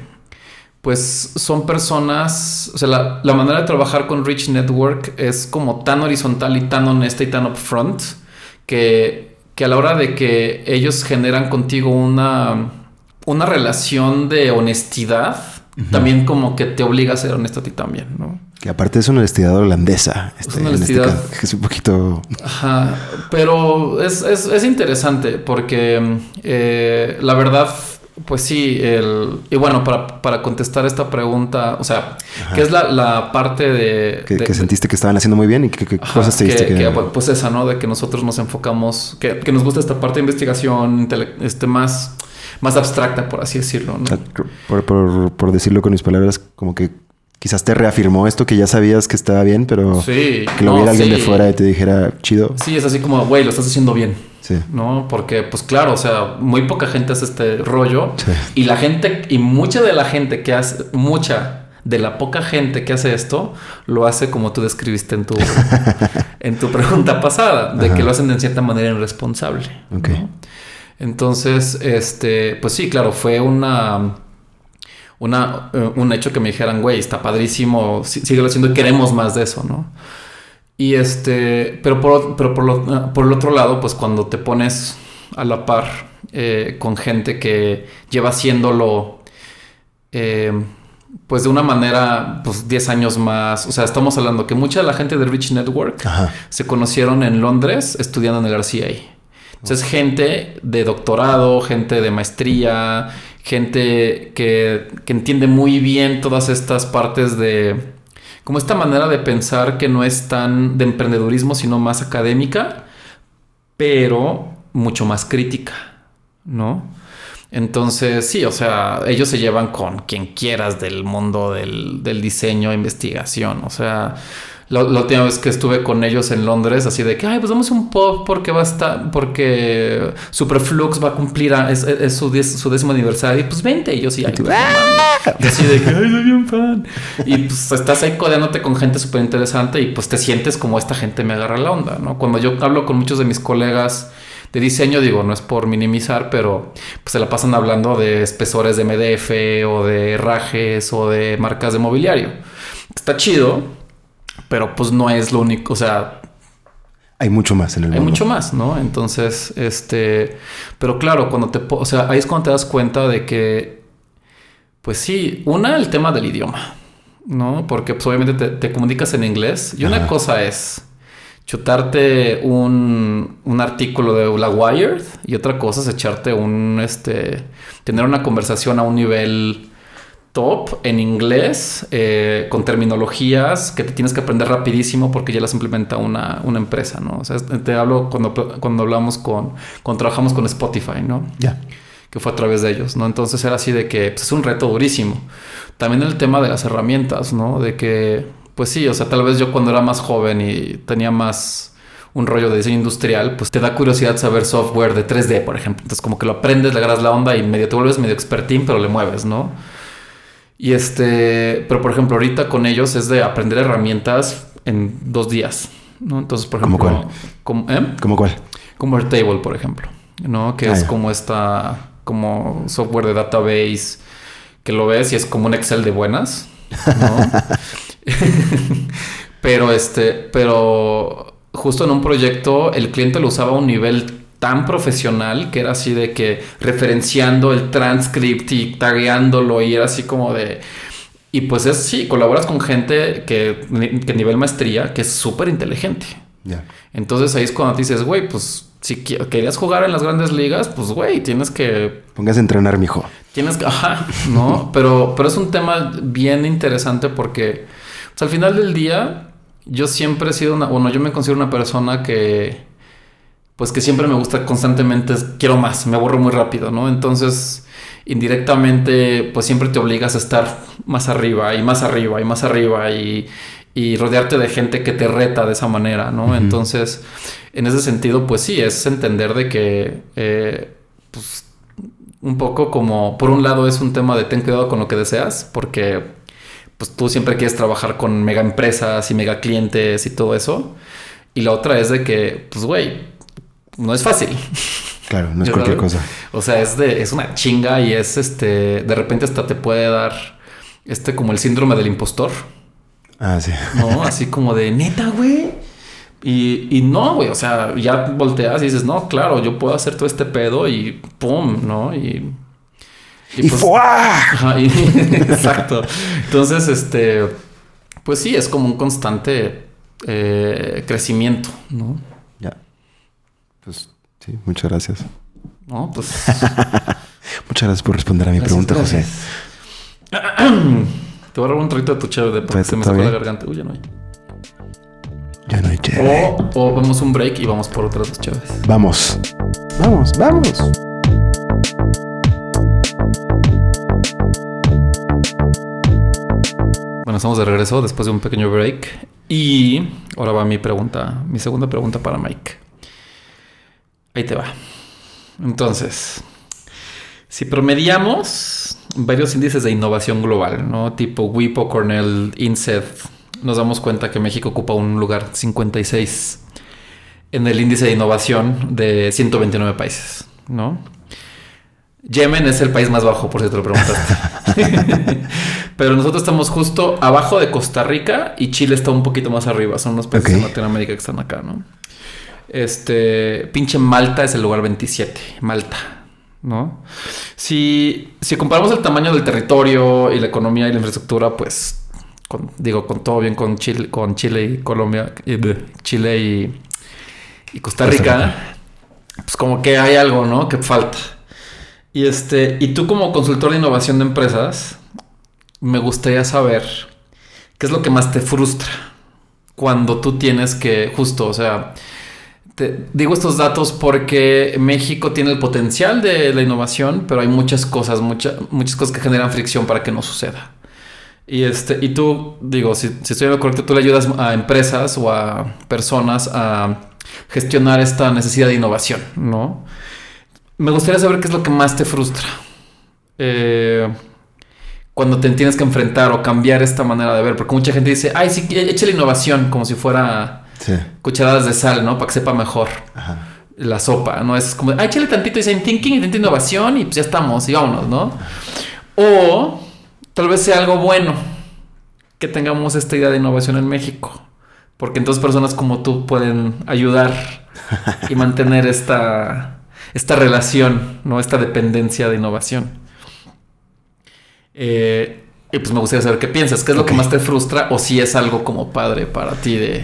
pues son personas, o sea, la, la, manera de trabajar con Rich Network es como tan horizontal y tan honesta y tan upfront que, que a la hora de que ellos generan contigo una, una relación de honestidad, también como que te obliga a ser honesto a ti también, ¿no? Que aparte es una honestidad holandesa. Este, es una este honestidad. Este es un poquito. Ajá. Pero es, es, es interesante porque eh, la verdad pues sí, el, y bueno, para, para contestar esta pregunta, o sea, ¿qué es la, la parte de que, sentiste que estaban haciendo muy bien y qué, cosas te diste que, Pues esa, ¿no? De que nosotros nos enfocamos, que, que nos gusta esta parte de investigación este, más, más abstracta, por así decirlo. ¿no? Por, por, por decirlo con mis palabras, como que quizás te reafirmó esto que ya sabías que estaba bien, pero que lo viera alguien de fuera y te dijera chido. Sí, es así como, güey, lo estás haciendo bien. Sí. ¿No? Porque, pues claro, o sea, muy poca gente hace este rollo. Y la gente, y mucha de la gente que hace, mucha de la poca gente que hace esto, lo hace como tú describiste en tu, en tu pregunta pasada, de que lo hacen de cierta manera irresponsable. Ok. Entonces, este, pues sí, claro, fue una, una, eh, un hecho que me dijeran, güey, está padrísimo, síguelo haciendo y queremos más de eso, ¿no? Y este, pero por, pero por, por el otro lado, pues cuando te pones a la par eh, con gente que lleva haciéndolo, eh, pues de una manera, pues 10 años más. O sea, estamos hablando que mucha de la gente de Rich Network se conocieron en Londres estudiando en el RCA. Entonces, gente de doctorado, gente de maestría, gente que, que entiende muy bien todas estas partes de como esta manera de pensar que no es tan de emprendedurismo, sino más académica, pero mucho más crítica, ¿no? Entonces, sí, o sea, ellos se llevan con quien quieras del mundo del, del diseño, investigación, o sea, la, última vez que estuve con ellos en Londres, así de que, ay, pues vamos un pop porque va a estar, porque Superflux va a cumplir, es, su, su, décimo aniversario. Y pues vente. Y yo sí, ay, pues, así de que, ay, soy bien fan. Y pues estás ahí codeándote con gente súper interesante y pues te sientes como esta gente me agarra la onda, ¿no? Cuando yo hablo con muchos de mis colegas de diseño, digo, no es por minimizar, pero pues se la pasan hablando de espesores de MDF o de rajes o de marcas de mobiliario. Está chido pero pues no es lo único, o sea... Hay mucho más en el mundo. Hay mucho más, ¿no? Entonces, este... Pero claro, cuando te... O sea, ahí es cuando te das cuenta de que... Pues sí, una, el tema del idioma, ¿no? Porque pues obviamente te, comunicas en inglés y una cosa es chutarte un, un, artículo de la Wired y otra cosa es echarte un, este, tener una conversación a un nivel top en inglés eh, con terminologías que te tienes que aprender rapidísimo porque ya las implementa una, una empresa, ¿no? O sea, te hablo cuando, cuando hablamos con, cuando trabajamos con Spotify, ¿no? Ya. Que fue a través de ellos, ¿no? Entonces era así de que pues, es un reto durísimo. También el tema de las herramientas, ¿no? De que, pues sí, o sea, tal vez yo cuando era más joven y tenía más un rollo de diseño industrial, pues te da curiosidad saber software de 3D, por ejemplo. Entonces como que lo aprendes, le agarras la onda y medio te vuelves medio expertín, pero le mueves, ¿no? Y este, pero por ejemplo, ahorita con ellos es de aprender herramientas en dos días, ¿no? Entonces, por ejemplo, ¿cómo cuál? Como, ¿eh? ¿Cómo cuál? Como Airtable, por ejemplo, ¿no? Que ah, es como esta, como software de database que lo ves y es como un Excel de buenas, ¿no? pero este, pero justo en un proyecto el cliente lo usaba a un nivel tan profesional que era así de que referenciando el transcript y tagueándolo y era así como de... Y pues es, sí, colaboras con gente que, que nivel maestría, que es súper inteligente. Entonces ahí es cuando te dices, güey, pues si querías jugar en las grandes ligas, pues güey, tienes que... Pongas a entrenar, mijo. Tienes que... Ajá, ¿no? pero, pero es un tema bien interesante porque pues, al final del día yo siempre he sido una... Bueno, yo me considero una persona que pues que siempre me gusta constantemente, quiero más, me aburro muy rápido, ¿no? Entonces, indirectamente, pues siempre te obligas a estar más arriba y más arriba y más arriba y, rodearte de gente que te reta de esa manera, ¿no? Entonces, en ese sentido, pues sí, es entender de que, eh, pues, un poco como, por un lado es un tema de ten cuidado con lo que deseas, porque pues tú siempre quieres trabajar con mega empresas y mega clientes y todo eso. Y la otra es de que, pues, güey, no es fácil. Claro, no es cualquier cosa. O sea, es de, es una chinga y es este, de repente hasta te puede dar este como el síndrome del impostor. Ah, sí. ¿No? Así como de neta, güey. Y, y no, güey, o sea, ya volteas y dices, no, claro, yo puedo hacer todo este pedo y pum, ¿no? Y. Y, pues- ¡fua! Ajá, y- exacto. Entonces, este, pues sí, es como un constante eh, crecimiento, ¿no? Pues sí, muchas gracias. No, pues. Muchas gracias por responder a mi gracias, pregunta, José. Te voy a robar un traguito de tu chévere porque Pues, se me sacó la bien. garganta. Uy, ya no hay. Ya no hay chévere. O, o vamos un break y vamos por otras dos chéveres. Vamos. Vamos, vamos. Bueno, estamos de regreso después de un pequeño break. Y ahora va mi pregunta, mi segunda pregunta para Mike. Ahí te va. Entonces, si promediamos varios índices de innovación global, ¿no? Tipo WIPO, Cornell, INSEAD, nos damos cuenta que México ocupa un lugar 56 en el índice de innovación de 129 países, ¿no? Yemen es el país más bajo, por si te lo preguntaste. Pero nosotros estamos justo abajo de Costa Rica y Chile está un poquito más arriba. Son los países de Latinoamérica que están acá, ¿no? Este, pinche Malta es el lugar 27. Malta, ¿no? Si, si comparamos el tamaño del territorio y la economía y la infraestructura, pues, con- digo, con todo bien con Chile, con Chile y Colombia, Chile y, y Costa Rica. pues como que hay algo, ¿no? Que falta. Y este, y tú como consultor de innovación de empresas, me gustaría saber qué es lo que más te frustra cuando tú tienes que, justo, o sea, te digo estos datos porque México tiene el potencial de la innovación, pero hay muchas cosas, mucha- muchas cosas que generan fricción para que no suceda. Y este, y tú, digo, si, estoy en lo correcto, tú le ayudas a empresas o a personas a gestionar esta necesidad de innovación, ¿no? Me gustaría saber qué es lo que más te frustra. Eh, cuando te tienes que enfrentar o cambiar esta manera de ver, porque mucha gente dice, ay, sí, échale innovación, como si fuera Sí. cucharadas de sal, ¿no? Para que sepa mejor Ajá. la sopa, ¿no? Es como, ay, échale tantito design thinking y tantito innovación y pues ya estamos y vámonos, ¿no? O tal vez sea algo bueno que tengamos esta idea de innovación en México, porque entonces personas como tú pueden ayudar y mantener esta, esta relación, ¿no? Esta dependencia de innovación. Eh, y pues me gustaría saber qué piensas, qué es lo que más te frustra o si es algo como padre para ti de...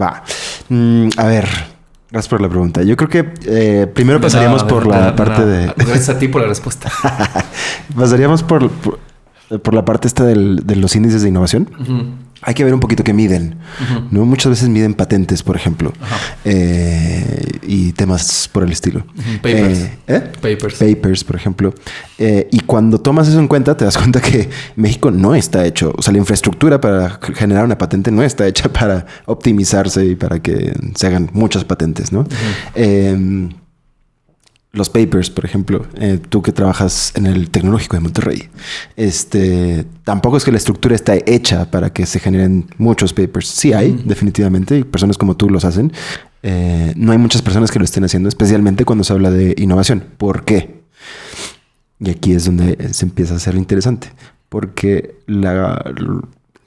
Va. Mm, a ver. Gracias por la pregunta. Yo creo que eh, primero pasaríamos por la parte de. Gracias a ti por la respuesta. Pasaríamos por, por, por la parte esta del- de los índices de innovación. Hay que ver un poquito qué miden. ¿no? Muchas veces miden patentes, por ejemplo. Eh, y temas por el estilo. Papers. Eh, ¿eh? Papers. Papers, por ejemplo. Y cuando tomas eso en cuenta, te das cuenta que México no está hecho, o sea, la infraestructura para generar una patente no está hecha para optimizarse y para que se hagan muchas patentes, ¿no? Los papers, por ejemplo, eh, tú que trabajas en el tecnológico de Monterrey, este, tampoco es que la estructura está hecha para que se generen muchos papers. Sí hay, definitivamente, y personas como tú los hacen. Eh, no hay muchas personas que lo estén haciendo, especialmente cuando se habla de innovación. ¿Por qué? Y aquí es donde se empieza a hacer interesante, porque la,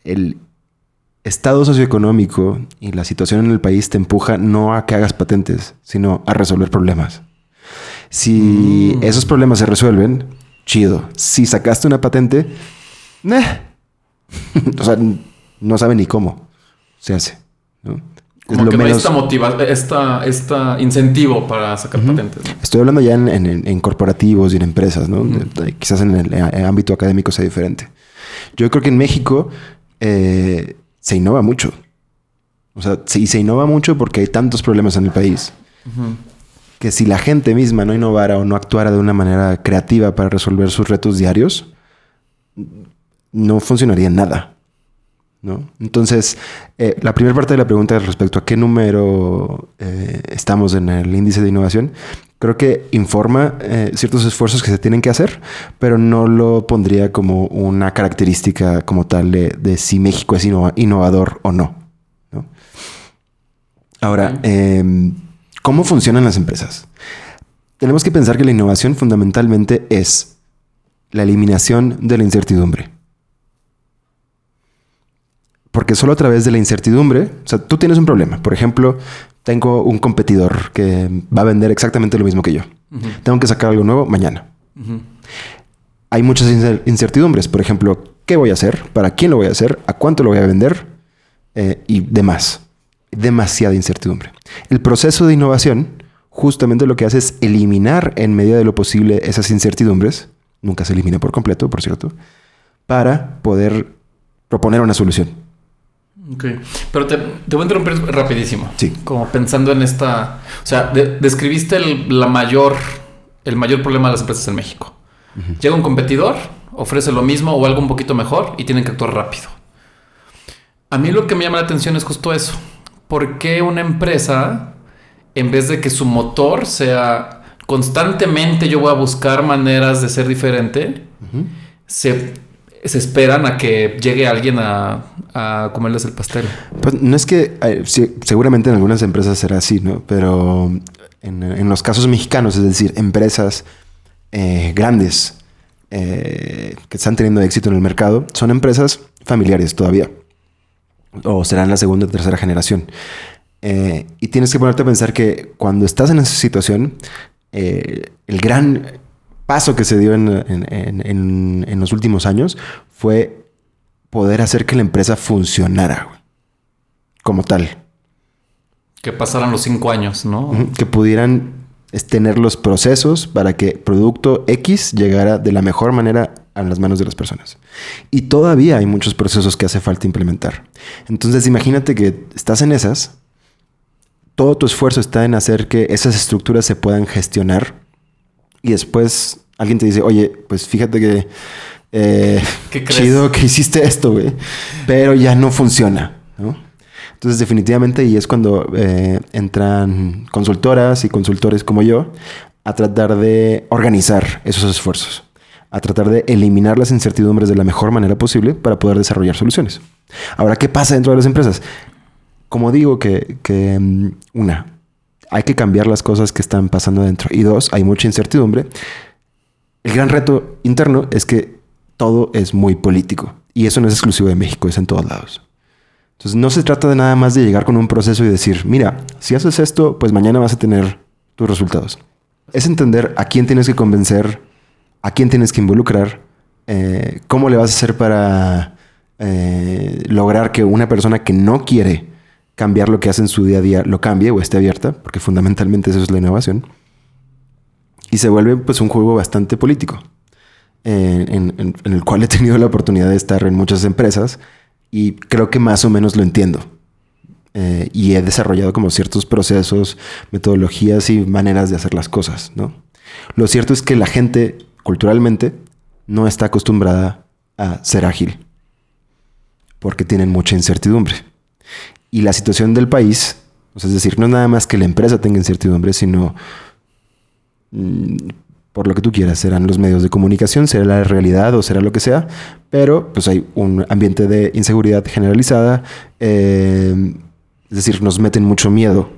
el estado socioeconómico y la situación en el país te empuja no a que hagas patentes, sino a resolver problemas. Si Mm. esos problemas se resuelven, chido. Si sacaste una patente, meh. o sea, no sabe ni cómo se hace. ¿no? Es Como lo que no hay esta motiva, esta, esta incentivo para sacar patentes. ¿no? Estoy hablando ya en, en- en corporativos y en empresas, ¿no? Quizás en el, eh, ámbito académico sea diferente. Yo creo que en México eh, se innova mucho. O sea, sí, se innova mucho porque hay tantos problemas en el país Ujú. Que si la gente misma no innovara o no actuara de una manera creativa para resolver sus retos diarios, no funcionaría nada. ¿no? Entonces, eh, la primera parte de la pregunta respecto a qué número eh, estamos en el índice de innovación, creo que informa eh, ciertos esfuerzos que se tienen que hacer, pero no lo pondría como una característica como tal de, de si México es innova- innovador o no. ¿no? Ahora, Ok. ¿Cómo funcionan las empresas? Tenemos que pensar que la innovación fundamentalmente es la eliminación de la incertidumbre. Porque solo a través de la incertidumbre, o sea, tú tienes un problema. Por ejemplo, tengo un competidor que va a vender exactamente lo mismo que yo. Tengo que sacar algo nuevo mañana. Hay muchas incertidumbres. Por ejemplo, ¿qué voy a hacer? ¿Para quién lo voy a hacer? ¿A cuánto lo voy a vender? Eh, y demás. Demasiada incertidumbre. El proceso de innovación justamente lo que hace es eliminar en medida de lo posible esas incertidumbres. Nunca se elimina por completo, por cierto. Para poder proponer una solución. Ok. Pero te, te voy a interrumpir rapidísimo. Sí. Como pensando en esta... O sea, describiste el, la mayor, el mayor problema de las empresas en México. Llega un competidor, ofrece lo mismo o algo un poquito mejor y tienen que actuar rápido. A mí lo que me llama la atención es justo eso. ¿Por qué una empresa, en vez de que su motor sea constantemente yo voy a buscar maneras de ser diferente, se, esperan a que llegue alguien a, comerles el pastel? Pues no es que, eh, seguramente en algunas empresas será así, ¿no? Pero en, los casos mexicanos, es decir, empresas eh, grandes eh, que están teniendo éxito en el mercado, son empresas familiares todavía o serán la segunda o tercera generación. Eh, y tienes que ponerte a pensar que cuando estás en esa situación, eh, el gran paso que se dio en, los últimos años fue poder hacer que la empresa funcionara como tal. Que pasaran los cinco años, ¿no? Que pudieran tener los procesos para que producto X llegara de la mejor manera a las manos de las personas. Y todavía hay muchos procesos que hace falta implementar. Entonces imagínate que estás en esas, todo tu esfuerzo está en hacer que esas estructuras se puedan gestionar y después alguien te dice, oye, pues fíjate que... Eh, ¿Qué chido que hiciste esto, güey. Pero ya no funciona, Entonces, definitivamente, y es cuando eh, entran consultoras y consultores como yo a tratar de organizar esos esfuerzos a tratar de eliminar las incertidumbres de la mejor manera posible para poder desarrollar soluciones. Ahora, ¿qué pasa dentro de las empresas? Como digo que, mm, una, hay que cambiar las cosas que están pasando dentro. Y dos, hay mucha incertidumbre. El gran reto interno es que todo es muy político. Y eso no es exclusivo de México, es en todos lados. Entonces no se trata de nada más de llegar con un proceso y decir, mira, si haces esto, pues mañana vas a tener tus resultados. Es entender a quién tienes que convencer a quién tienes que involucrar, eh, cómo le vas a hacer para eh, lograr que una persona que no quiere cambiar lo que hace en su día a día lo cambie o esté abierta, porque fundamentalmente eso es la innovación. Y se vuelve pues un juego bastante político, eh, en, el cual he tenido la oportunidad de estar en muchas empresas y creo que más o menos lo entiendo. y he desarrollado como ciertos procesos, metodologías y maneras de hacer las cosas, ¿no? Lo cierto es que la gente culturalmente no está acostumbrada a ser ágil porque tienen mucha incertidumbre. Y la situación del país, es decir, no es nada más que la empresa tenga incertidumbre, sino mm, por lo que tú quieras, serán los medios de comunicación, será la realidad o será lo que sea, pero pues hay un ambiente de inseguridad generalizada, eh, es decir, nos meten mucho miedo.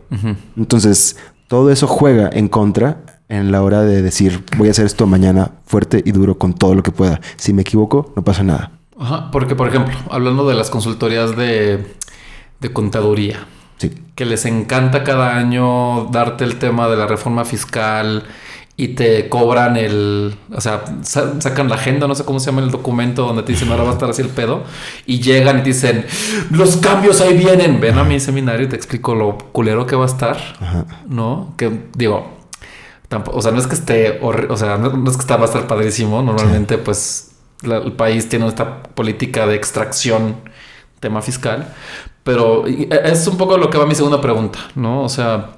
Entonces, todo eso juega en contra en la hora de decir, voy a hacer esto mañana fuerte y duro con todo lo que pueda. Si me equivoco, no pasa nada. Ajá, porque por ejemplo, hablando de las consultorías de, de contaduría, sí. que les encanta cada año darte el tema de la reforma fiscal y te cobran el, o sea, sacan la agenda, no sé cómo se llama el documento donde te dicen ahora va a estar así el pedo y llegan y dicen, los cambios ahí vienen, ven a mi seminario y te explico lo culero que va a estar, ¿no? Que digo, o sea, no es que esté, o sea, no, es que está, va a estar padrísimo. Normalmente, pues, el país tiene esta política de extracción, tema fiscal. Pero e, es un poco lo que va mi segunda pregunta, ¿no? O sea,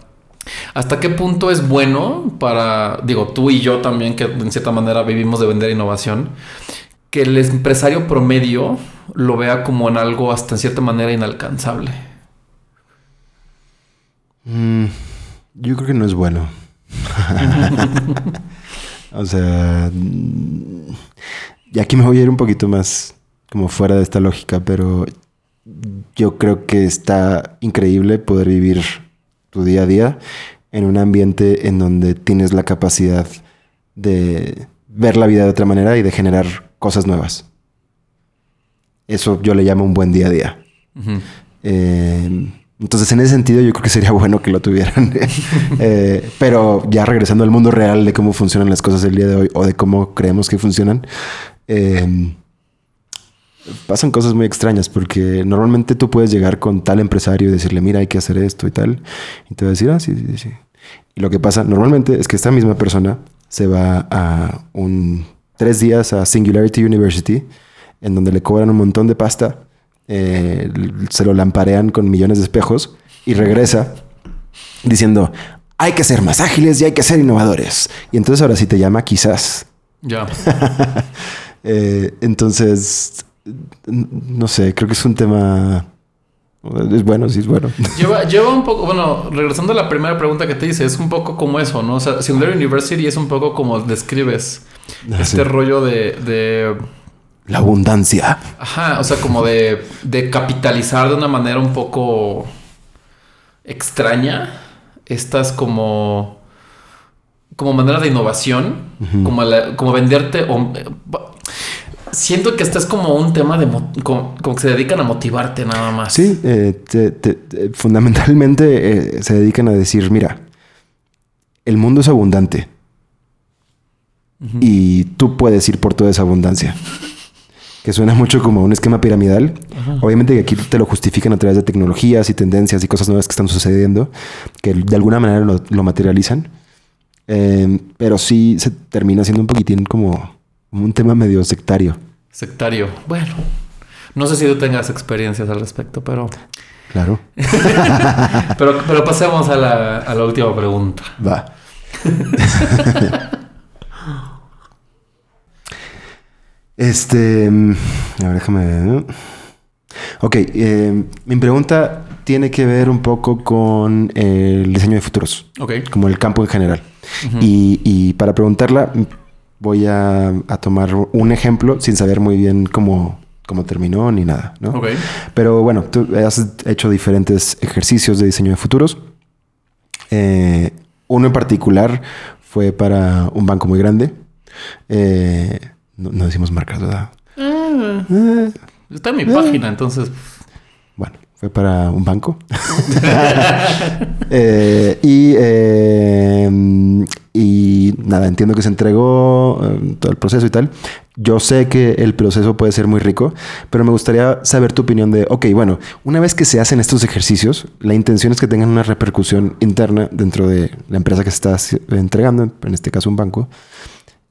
¿hasta qué punto es bueno para, digo, tú y yo también, que en cierta manera vivimos de vender innovación, que el empresario promedio lo vea como en algo hasta en cierta manera inalcanzable? Mm, yo creo que no es bueno. o sea, y aquí me voy a ir un poquito más como fuera de esta lógica, pero yo creo que está increíble poder vivir tu día a día en un ambiente en donde tienes la capacidad de ver la vida de otra manera y de generar cosas nuevas. Eso yo le llamo un buen día a día. Eh, entonces, en ese sentido, yo creo que sería bueno que lo tuvieran. Eh, pero ya regresando al mundo real de cómo funcionan las cosas el día de hoy o de cómo creemos que funcionan, eh, pasan cosas muy extrañas porque normalmente tú puedes llegar con tal empresario y decirle, mira, hay que hacer esto y tal. Y te va a decir, ah, sí, sí, sí. Y lo que pasa normalmente es que esta misma persona se va a un tres días a Singularity University, en donde le cobran un montón de pasta, eh, se lo lamparean con millones de espejos y regresa diciendo, hay que ser más ágiles y hay que ser innovadores. Y entonces ahora sí te llama quizás. Ya. Eh, entonces, no sé, creo que es un tema... Es bueno, sí, es bueno. Lleva, lleva un poco, bueno, regresando a la primera pregunta que te hice, es un poco como eso, ¿no? O sea, Singular University es un poco como describes Ah, este sí. rollo de, de, La abundancia. Ajá, o sea, como de, de capitalizar de una manera un poco extraña estas como como manera de innovación, como, la- como venderte o- siento que este es como un tema de mo- como, como que se dedican a motivarte nada más. Sí, eh, te- te- te- fundamentalmente eh, se dedican a decir, mira, el mundo es abundante y tú puedes ir por toda esa abundancia. Que suena mucho como un esquema piramidal. Ajá. Obviamente que aquí te lo justifican a través de tecnologías y tendencias y cosas nuevas que están sucediendo, que de alguna manera lo, lo materializan. Eh, pero sí se termina siendo un poquitín como un tema medio sectario. Sectario. Bueno, no sé si tú tengas experiencias al respecto, pero Claro. pero, pero pasemos a la, a la última pregunta. Va. este. mm, A ver, déjame. Ok, eh, mi pregunta tiene que ver un poco con el diseño de futuros, Ok. como el campo en general. Y, y para preguntarla, voy a, a tomar un ejemplo sin saber muy bien cómo, cómo terminó ni nada, ¿no? Ok. Pero bueno, tú has hecho diferentes ejercicios de diseño de futuros. Eh, uno en particular fue para un banco muy grande. Eh, no, no decimos marcas, ¿verdad? Ah, Eh, está en mi página, entonces. bueno, fue para un banco. Eh, y, eh, y nada, entiendo que se entregó eh, todo el proceso y tal. Yo sé que el proceso puede ser muy rico, pero me gustaría saber tu opinión de, ok, bueno, una vez que se hacen estos ejercicios, la intención es que tengan una repercusión interna dentro de la empresa que se está entregando, en este caso un banco.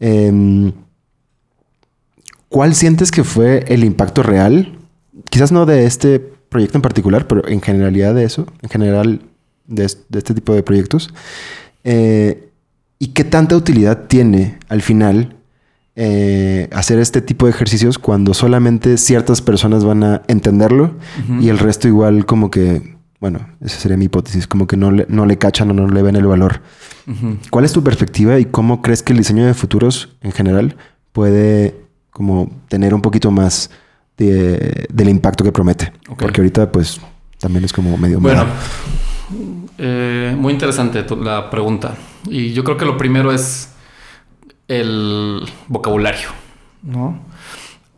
Em, ¿Cuál sientes que fue el impacto real? Quizás no de este proyecto en particular, pero en generalidad de eso, en general de este tipo de proyectos. Eh, ¿Y qué tanta utilidad tiene al final eh, hacer este tipo de ejercicios cuando solamente ciertas personas van a entenderlo y el resto igual como que, bueno, esa sería mi hipótesis, como que no le, no le cachan o no le ven el valor? ¿Cuál es tu perspectiva y cómo crees que el diseño de futuros en general puede como tener un poquito más de- del impacto que promete? Porque ahorita pues también es como medio... Bueno, mala. Eh, muy interesante la pregunta. Y yo creo que lo primero es el vocabulario, ¿no?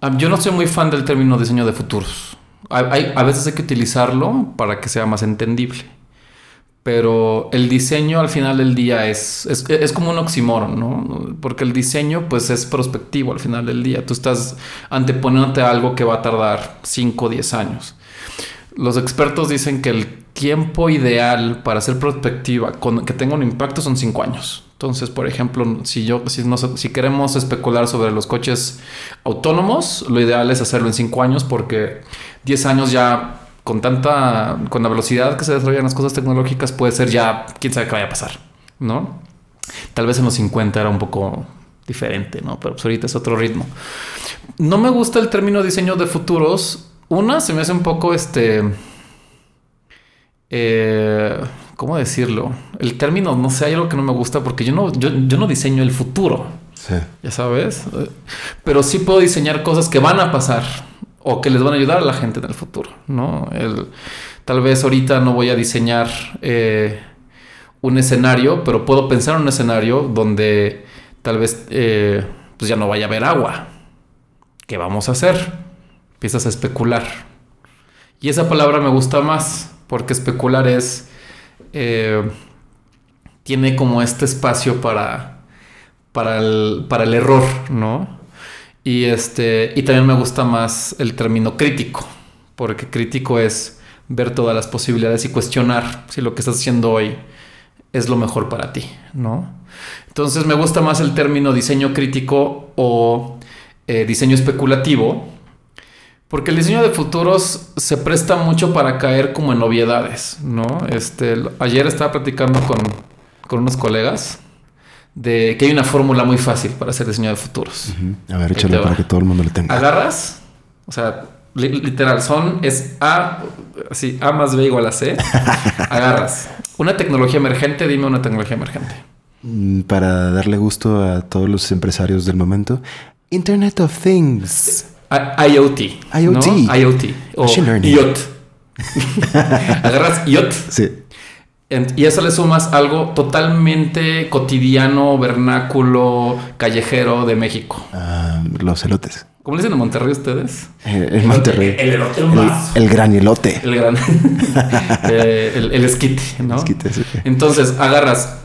Ah, Yo no soy muy fan del término diseño de futuros. Hay- a veces hay que utilizarlo para que sea más entendible. Pero el diseño al final del día es, es, es como un oxímoron, ¿no? Porque el diseño pues es prospectivo al final del día. Tú estás anteponiéndote a algo que va a tardar 5 o 10 años. Los expertos dicen que el tiempo ideal para hacer prospectiva que tenga un impacto son 5 años. Entonces, por ejemplo, si yo si, queremos especular sobre los coches autónomos, lo ideal es hacerlo en 5 años porque 10 años ya con tanta con la velocidad que se desarrollan las cosas tecnológicas puede ser ya quién sabe qué vaya a pasar, ¿no? Tal vez en los 50 era un poco diferente, ¿no? Pero pues ahorita es otro ritmo. No me gusta el término diseño de futuros. Una, se me hace un poco este. eh, ¿Cómo decirlo? El término, no sé, hay algo que no me gusta porque yo no, yo, yo no diseño el futuro, Sí. ya sabes. Eh, Pero sí puedo diseñar cosas que van a pasar o que les van a ayudar a la gente en el futuro, ¿no? El, tal vez ahorita no voy a diseñar eh, un escenario, pero puedo pensar en un escenario donde tal vez eh, pues ya no vaya a haber agua. ¿Qué vamos a hacer? Empiezas a especular. Y esa palabra me gusta más porque especular es... eh, tiene como este espacio para, para, el, para el error, ¿no? Y, este, y también me gusta más el término crítico, porque crítico es ver todas las posibilidades y cuestionar si lo que estás haciendo hoy es lo mejor para ti, ¿no? Entonces me gusta más el término diseño crítico o eh, diseño especulativo, porque el diseño de futuros se presta mucho para caer como en obviedades, ¿no? Este, ayer estaba platicando con, con unos colegas de que hay una fórmula muy fácil para hacer diseño de futuros. A ver, échale para que todo el mundo lo tenga. Agarras, o sea, li- literal, son, es A, así, A más B igual a C. Agarras una tecnología emergente, dime una tecnología emergente. Mm, Para darle gusto a todos los empresarios del momento. Internet of Things. I- IoT. IoT. ¿no? IoT. O Machine learning. IoT. Agarras IoT Sí. y a eso le sumas algo totalmente cotidiano, vernáculo, callejero de México. Ah, los elotes. ¿Cómo le dicen en Monterrey ustedes? Eh, en Monterrey. El elote El, más. el gran elote. El gran. Eh, el, el esquite, ¿no? Esquite, sí. Entonces agarras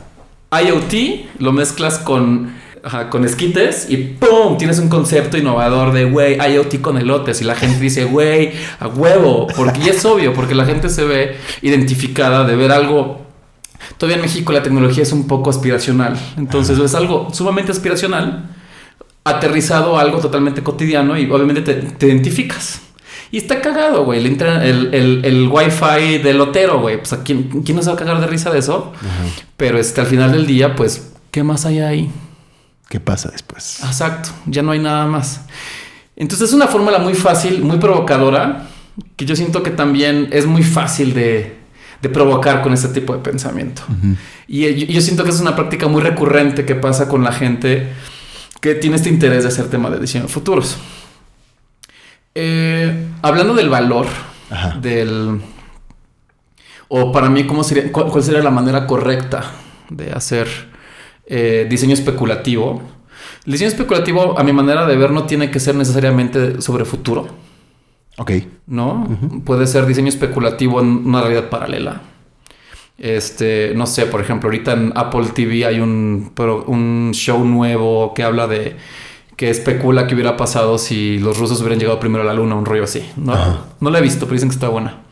IoT, lo mezclas con, ajá, con esquites y ¡pum! Tienes un concepto innovador de, güey, IoT con elotes. Y la gente dice, güey, a huevo. Porque, y es obvio, porque la gente se ve identificada de ver algo. Todavía en México la tecnología es un poco aspiracional. Entonces es algo sumamente aspiracional, aterrizado a algo totalmente cotidiano y obviamente te, te identificas. Y está cagado, güey. El, el, el, el wifi del lotero, güey. Pues a quién, quién no se va a cagar de risa de eso. Pero este, al final del día, pues, ¿qué más hay ahí? ¿Qué pasa después? Exacto, ya no hay nada más. Entonces es una fórmula muy fácil, muy provocadora, que yo siento que también es muy fácil de, de provocar con ese tipo de pensamiento. Y eh, yo, yo siento que es una práctica muy recurrente que pasa con la gente que tiene este interés de hacer tema de diseño de futuros. Eh, hablando del valor, Ajá. del... O para mí, ¿cómo sería, cuál, cuál sería la manera correcta de hacer eh, diseño especulativo? El diseño especulativo, a mi manera de ver, no tiene que ser necesariamente sobre futuro, Ok. ¿no? Puede ser diseño especulativo en una realidad paralela. Este, no sé, por ejemplo, ahorita en Apple TV hay un, pro- un show nuevo que habla de que especula que hubiera pasado si los rusos hubieran llegado primero a la luna, un rollo así. No, Ajá. no la he visto, pero dicen que está buena.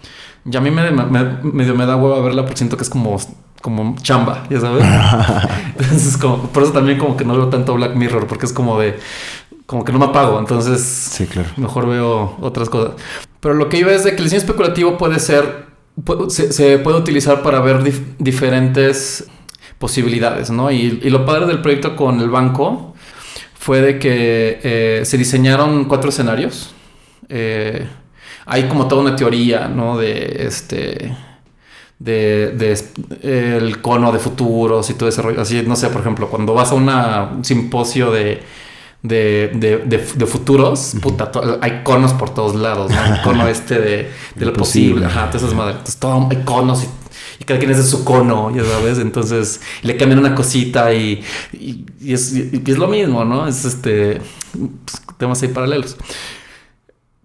Y a mí me, me- me da hueva verla porque siento que es como, como chamba, ya sabes. Entonces, como, por eso también como que no veo tanto Black Mirror, porque es como de, como que no me apago. Entonces, Sí, claro. Mejor veo otras cosas. Pero lo que iba es de que el diseño especulativo puede ser, se, se puede utilizar para ver dif- diferentes posibilidades, ¿no? Y, y lo padre del proyecto con el banco fue de que eh, se diseñaron cuatro escenarios. Eh, hay como toda una teoría, ¿no? De este de, de el cono de futuros y todo ese rollo. Así, no sé, por ejemplo, cuando vas a una, un simposio de, de, de, de- de futuros, puta, to- hay conos por todos lados, ¿no? El cono este de, de lo posible, ajá, todas esas madres. Entonces, todo, hay conos y, y cada quien es de su cono, ya sabes. Entonces, le cambian una cosita y, y, y es, lo mismo, ¿no? Es este, pues, temas ahí paralelos.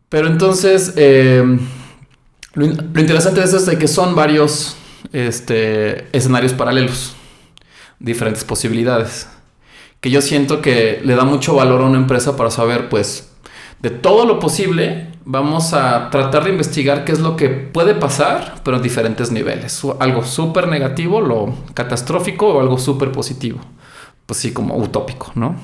Pero entonces, eh, lo, in- lo interesante de eso es que son varios este, escenarios paralelos, diferentes posibilidades, que yo siento que le da mucho valor a una empresa para saber, pues, de todo lo posible, vamos a tratar de investigar qué es lo que puede pasar, pero en diferentes niveles. Algo súper negativo, lo catastrófico o algo súper positivo. Pues sí, como utópico, ¿no?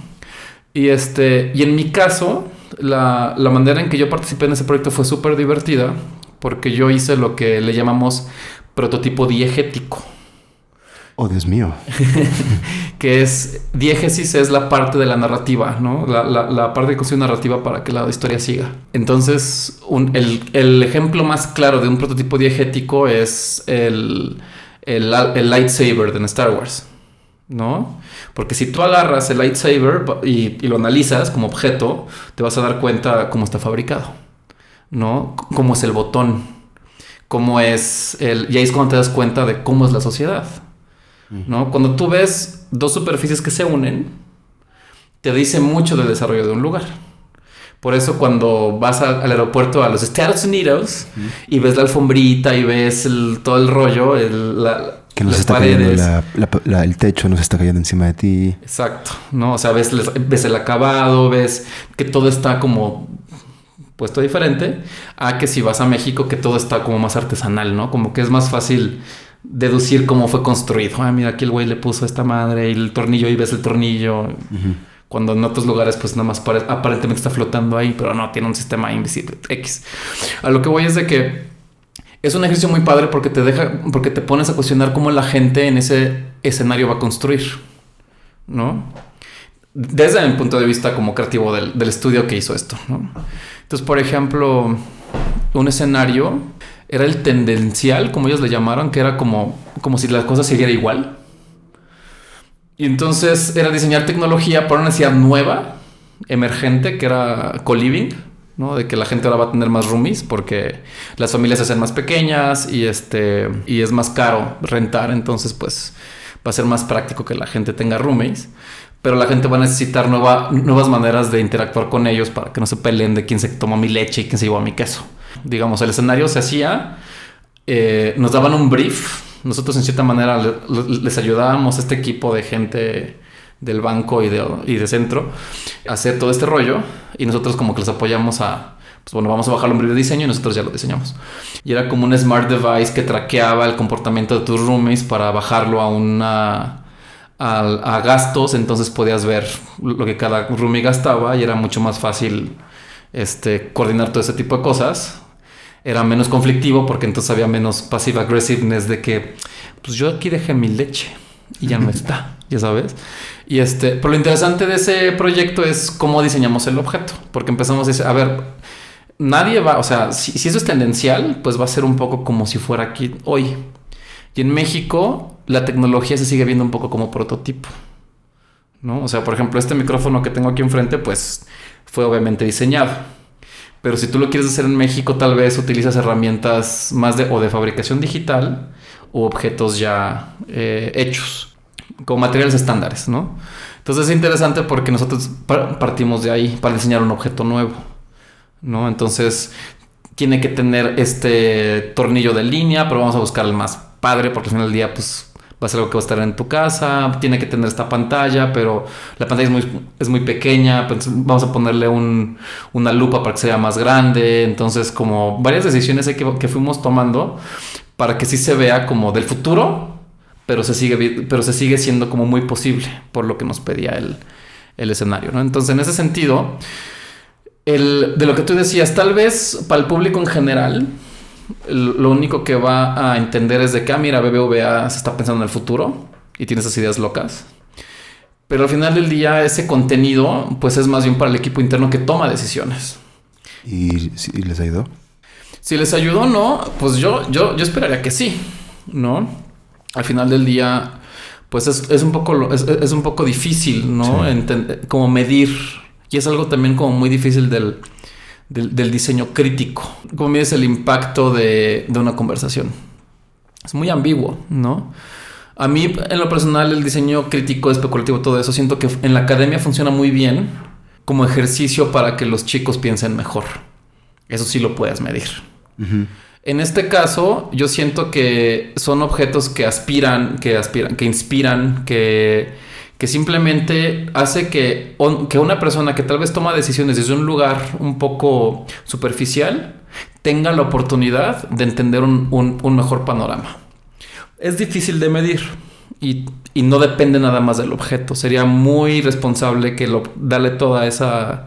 Y, este, y en mi caso, la, la manera en que yo participé en ese proyecto fue súper divertida porque yo hice lo que le llamamos prototipo diegético, Oh, Dios mío. que es diégesis es la parte de la narrativa, ¿no? La, la- la parte de construir narrativa para que la historia siga. Entonces, un- el, el ejemplo más claro de un prototipo diegético es el, el, el lightsaber de Star Wars. ¿no? Porque si tú agarras el lightsaber y, y lo analizas como objeto, te vas a dar cuenta cómo está fabricado, ¿no? Cómo es el botón, cómo es el... Y ahí es cuando te das cuenta de cómo es la sociedad, ¿no? Cuando tú ves dos superficies que se unen, te dice mucho del desarrollo de un lugar. Por eso cuando vas al, al aeropuerto a los Estados Unidos y ves la alfombrita y ves el- todo el rollo, el, la, Que nos las está cayendo la- la- la- el techo, nos está cayendo encima de ti. Exacto, ¿no? O sea, ves, ves el acabado, ves que todo está como puesto diferente a que si vas a México que todo está como más artesanal, ¿no? Como que es más fácil deducir cómo fue construido. Ah, mira, aquí el güey le puso esta madre y el tornillo y ves el tornillo. Cuando en otros lugares pues nada más pare- aparentemente está flotando ahí, pero no, tiene un sistema invisible. X. A lo que voy es de que es un ejercicio muy padre porque te deja, porque te pones a cuestionar cómo la gente en ese escenario va a construir, ¿no? Desde el punto de vista como creativo del, del estudio que hizo esto. Entonces, por ejemplo, un escenario era el tendencial, como ellos le llamaron, que era como, como si la cosa siguiera igual. Y entonces era diseñar tecnología para una necesidad nueva, emergente, que era co-living, ¿no? De que la gente ahora va a tener más roomies porque las familias se hacen más pequeñas y este y es más caro rentar, entonces pues va a ser más práctico que la gente tenga roommates. Pero la gente va a necesitar nueva- nuevas maneras de interactuar con ellos para que no se peleen de quién se tomó mi leche y quién se llevó mi queso. Digamos, el escenario se hacía, eh, nos daban un brief, nosotros en cierta manera le- le- les ayudábamos a este equipo de gente del banco y de, y de centro a hacer todo este rollo y nosotros como que les apoyamos a, pues bueno, vamos a bajar un brief de diseño y nosotros ya lo diseñamos. Y era como un smart device que traqueaba el comportamiento de tus roomies para bajarlo a una... A, a gastos, entonces podías ver lo que cada roomie gastaba y era mucho más fácil este, coordinar todo ese tipo de cosas. Era menos conflictivo porque entonces había menos passive aggressiveness de que, pues yo aquí dejé mi leche y ya no está, ya sabes. Y este, pero lo interesante de ese proyecto es cómo diseñamos el objeto, porque empezamos a decir, a ver, nadie va, o sea, si, si eso es tendencial, pues va a ser un poco como si fuera aquí hoy. Y en México la tecnología se sigue viendo un poco como prototipo. ¿no? O sea, por ejemplo, este micrófono que tengo aquí enfrente, pues fue obviamente diseñado. Pero si tú lo quieres hacer en México, tal vez utilizas herramientas más de o de fabricación digital o objetos ya eh, hechos, como materiales estándares, ¿no? Entonces es interesante porque nosotros par- partimos de ahí para diseñar un objeto nuevo, ¿no? Entonces tiene que tener este tornillo de línea, pero vamos a buscar el más padre porque al final del día, pues va a ser algo que va a estar en tu casa, tiene que tener esta pantalla, pero la pantalla es muy, es muy pequeña, pues vamos a ponerle un- una lupa para que sea más grande, entonces como varias decisiones que, que fuimos tomando para que sí se vea como del futuro, pero se sigue, pero se sigue siendo como muy posible por lo que nos pedía el, el escenario, ¿no? Entonces en ese sentido, el, de lo que tú decías, tal vez para el público en general, lo único que va a entender es de que, ah, mira, BBVA se está pensando en el futuro y tiene esas ideas locas. Pero al final del día, ese contenido, pues es más bien para el equipo interno que toma decisiones. ¿Y, les ayudó? Si les ayudó o no, pues yo, yo, yo esperaría que sí, ¿no? Al final del día, pues es, es un, poco, es, es un poco difícil, ¿no? Sí. Como medir. Y es algo también como muy difícil del, del, del diseño crítico. ¿Cómo mides el impacto de, de una conversación? Es muy ambiguo, ¿no? A mí, en lo personal, el diseño crítico, especulativo, todo eso, siento que en la academia funciona muy bien como ejercicio para que los chicos piensen mejor. Eso sí lo puedes medir. En este caso, yo siento que son objetos que aspiran, que aspiran, que inspiran, que, que simplemente hace que, on- que una persona que tal vez toma decisiones desde un lugar un poco superficial tenga la oportunidad de entender un, un- un mejor panorama. Es difícil de medir y, y no depende nada más del objeto. Sería muy responsable que lo, darle toda esa,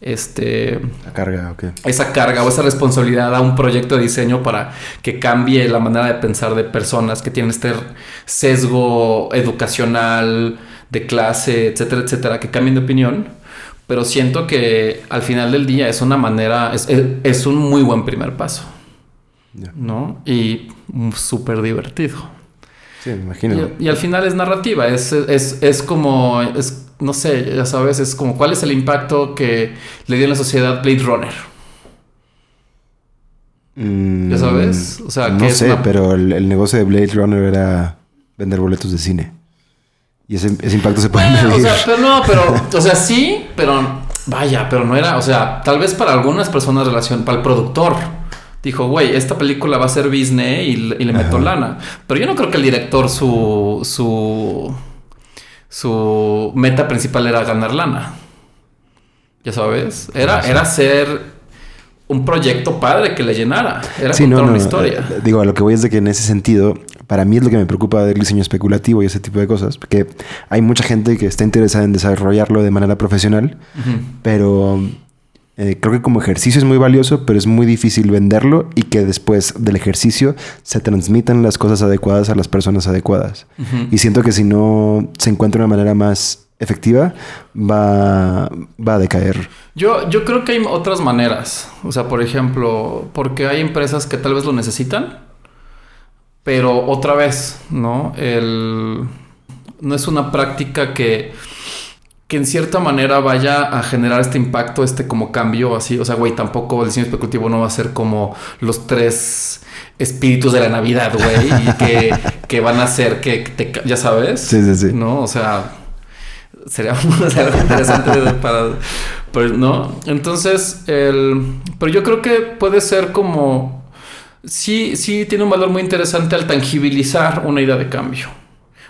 este, La carga, ok. esa carga o esa responsabilidad a un proyecto de diseño para que cambie la manera de pensar de personas que tienen este sesgo educacional, de clase, etcétera, etcétera, que cambien de opinión. Pero siento que al final del día es una manera, es, es- es un muy buen primer paso. ¿no? Y mm, súper divertido. Sí, me imagino. Y, y al final es narrativa, es, es, es como, es, no sé, ya sabes, es como cuál es el impacto que le dio en la sociedad Blade Runner. Mm, ¿Ya sabes? O sea, no que sé, una- pero el, el negocio de Blade Runner era vender boletos de cine. Y ese, ese impacto se puede Bueno, o medir. sea, pero no, pero, o sea, sí, pero vaya, pero no era, o sea, tal vez para algunas personas relación, para el productor. Dijo, güey, esta película va a ser Disney y, y le meto Ajá. lana. Pero yo no creo que el director su su su meta principal era ganar lana. Ya sabes, era era ser un proyecto padre que le llenara, era Sí, contar no, no. una historia. eh, Digo, a lo que voy es de que en ese sentido, para mí es lo que me preocupa del diseño especulativo y ese tipo de cosas. Porque hay mucha gente que está interesada en desarrollarlo de manera profesional, pero eh, creo que como ejercicio es muy valioso, pero es muy difícil venderlo y que después del ejercicio se transmitan las cosas adecuadas a las personas adecuadas. Y siento que si no se encuentra una manera más efectiva, va, va a decaer. Yo, yo creo que hay otras maneras. O sea, por ejemplo, porque hay empresas que tal vez lo necesitan, pero otra vez, ¿no? El, no es una práctica que, que en cierta manera vaya a generar este impacto, este como cambio así. O sea, güey, tampoco el diseño especulativo no va a ser como los tres espíritus de la Navidad, güey, y que, que van a hacer que te, ya sabes. Sí, sí, sí. ¿No? O sea, sería algo interesante de- para, pero, ¿no? Entonces, el, pero yo creo que puede ser como, sí, sí tiene un valor muy interesante al tangibilizar una idea de cambio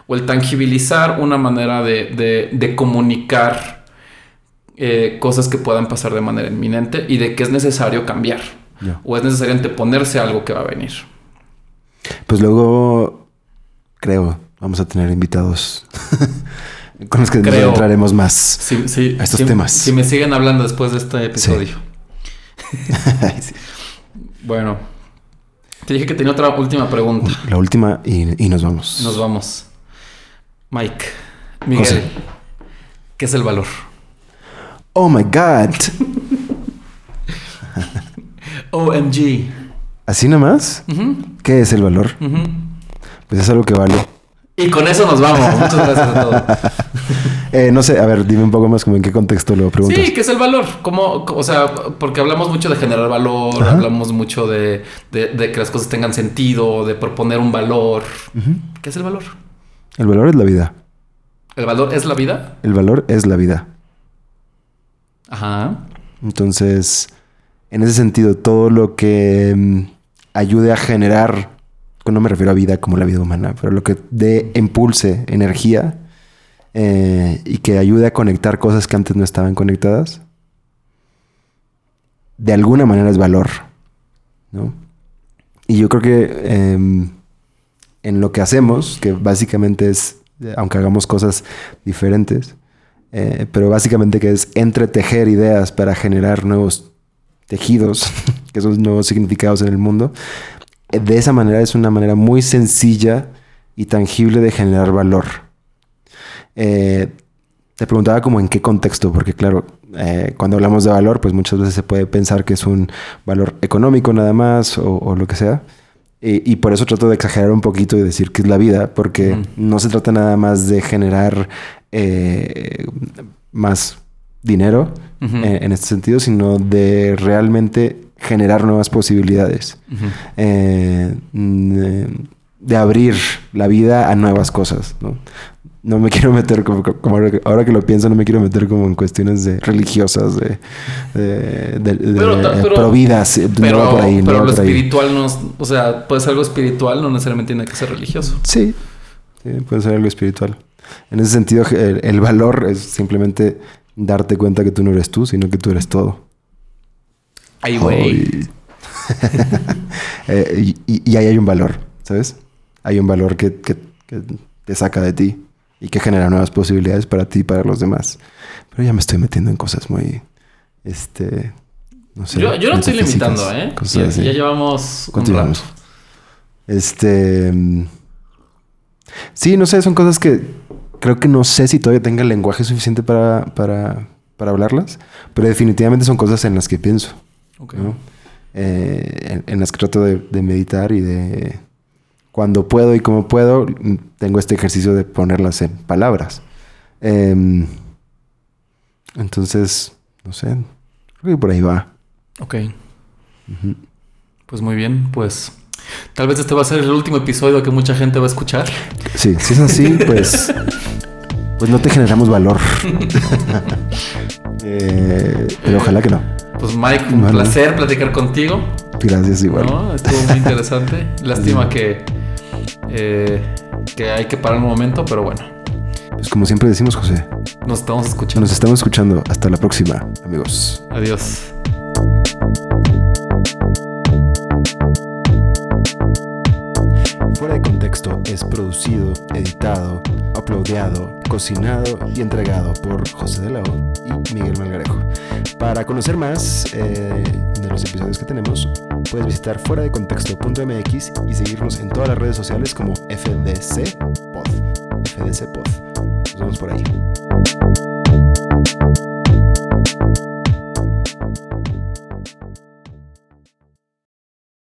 o el tangibilizar una manera de, de- de comunicar eh, cosas que puedan pasar de manera inminente y de que es necesario cambiar o es necesario anteponerse a algo que va a venir. Pues luego, creo, vamos a tener invitados con los que nos Creo. entraremos más. Sí, sí, A estos temas. Si me siguen hablando después de este episodio. Sí. Bueno, te dije que tenía otra última pregunta. La última y, y nos vamos. Nos vamos. Mike, Miguel, José. ¿qué es el valor? Oh my God. OMG. ¿Así nomás? Ujú, ¿Qué es el valor? Pues es algo que vale. Y con eso nos vamos. Muchas gracias a todos. Eh, no sé, a ver, dime un poco más como en qué contexto lo preguntas. Sí, ¿qué es el valor? ¿Cómo, o sea, porque hablamos mucho de generar valor, Ajá. hablamos mucho de, de- de que las cosas tengan sentido, de proponer un valor. ¿Qué es el valor? El valor es la vida. ¿El valor es la vida? El valor es la vida. Ajá. Entonces, en ese sentido, todo lo que mm, ayude a generar, no me refiero a vida como la vida humana, pero lo que dé impulse energía eh, y que ayude a conectar cosas que antes no estaban conectadas, de alguna manera es valor, ¿no? Y yo creo que em, en lo que hacemos, que básicamente es, aunque hagamos cosas diferentes, eh, pero básicamente que es entretejer ideas para generar nuevos tejidos, que son nuevos significados en el mundo. De esa manera es una manera muy sencilla y tangible de generar valor. Eh, te preguntaba como en qué contexto, porque claro, eh, cuando hablamos de valor, pues muchas veces se puede pensar que es un valor económico nada más o, o lo que sea. Y, y por eso trato de exagerar un poquito y decir que es la vida, porque no se trata nada más de generar eh, más dinero eh, en este sentido, sino de realmente generar nuevas posibilidades. Eh, de abrir la vida a nuevas cosas, ¿no? No me quiero meter, como, como ahora, que, lo pienso, no me quiero meter como en cuestiones de religiosas, de, de, de- de- Pero providas. no por ahí, pero lo por ahí. espiritual no o sea, puede ser algo espiritual, no necesariamente tiene que ser religioso. Sí, sí, puede ser algo espiritual. En ese sentido, el, el valor es simplemente darte cuenta que tú no eres tú, sino que tú eres todo. Ay, güey. Eh, y, ahí hay un valor, ¿sabes? Hay un valor que, que- que te saca de ti y que genera nuevas posibilidades para ti y para los demás. Pero ya me estoy metiendo en cosas muy, este, no sé. Yo, yo no estoy limitando, ¿eh? cosas Ya, así. ya llevamos un ¿Cuánto rato. Este. Sí, no sé, son cosas que creo que no sé si todavía tenga el lenguaje suficiente para, para, para hablarlas, pero definitivamente son cosas en las que pienso, Eh, en, en las que trato de, de meditar y de. Cuando puedo y como puedo, tengo este ejercicio de ponerlas en palabras. Em, entonces, no sé, creo que por ahí va. Ok. Pues muy bien, pues tal vez este va a ser el último episodio que mucha gente va a escuchar. Sí, si es así, pues, pues no te generamos valor. Eh, pero ojalá que no. Pues Mike, un Bueno. placer platicar contigo. Gracias igual. ¿no? Estuvo muy interesante. Lástima que, eh, que hay que parar un momento, pero bueno, Pues como siempre decimos, José, nos estamos escuchando. nos estamos escuchando. Hasta la próxima, amigos. Adiós. Fuera de contexto es producido, editado, uploadeado, cocinado y entregado por José de la O y Miguel Malgarejo. Para conocer más eh, de los episodios que tenemos, puedes visitar fuera de contexto.mx y seguirnos en todas las redes sociales como FDC Pod. FDC Pod. Nos vemos por ahí.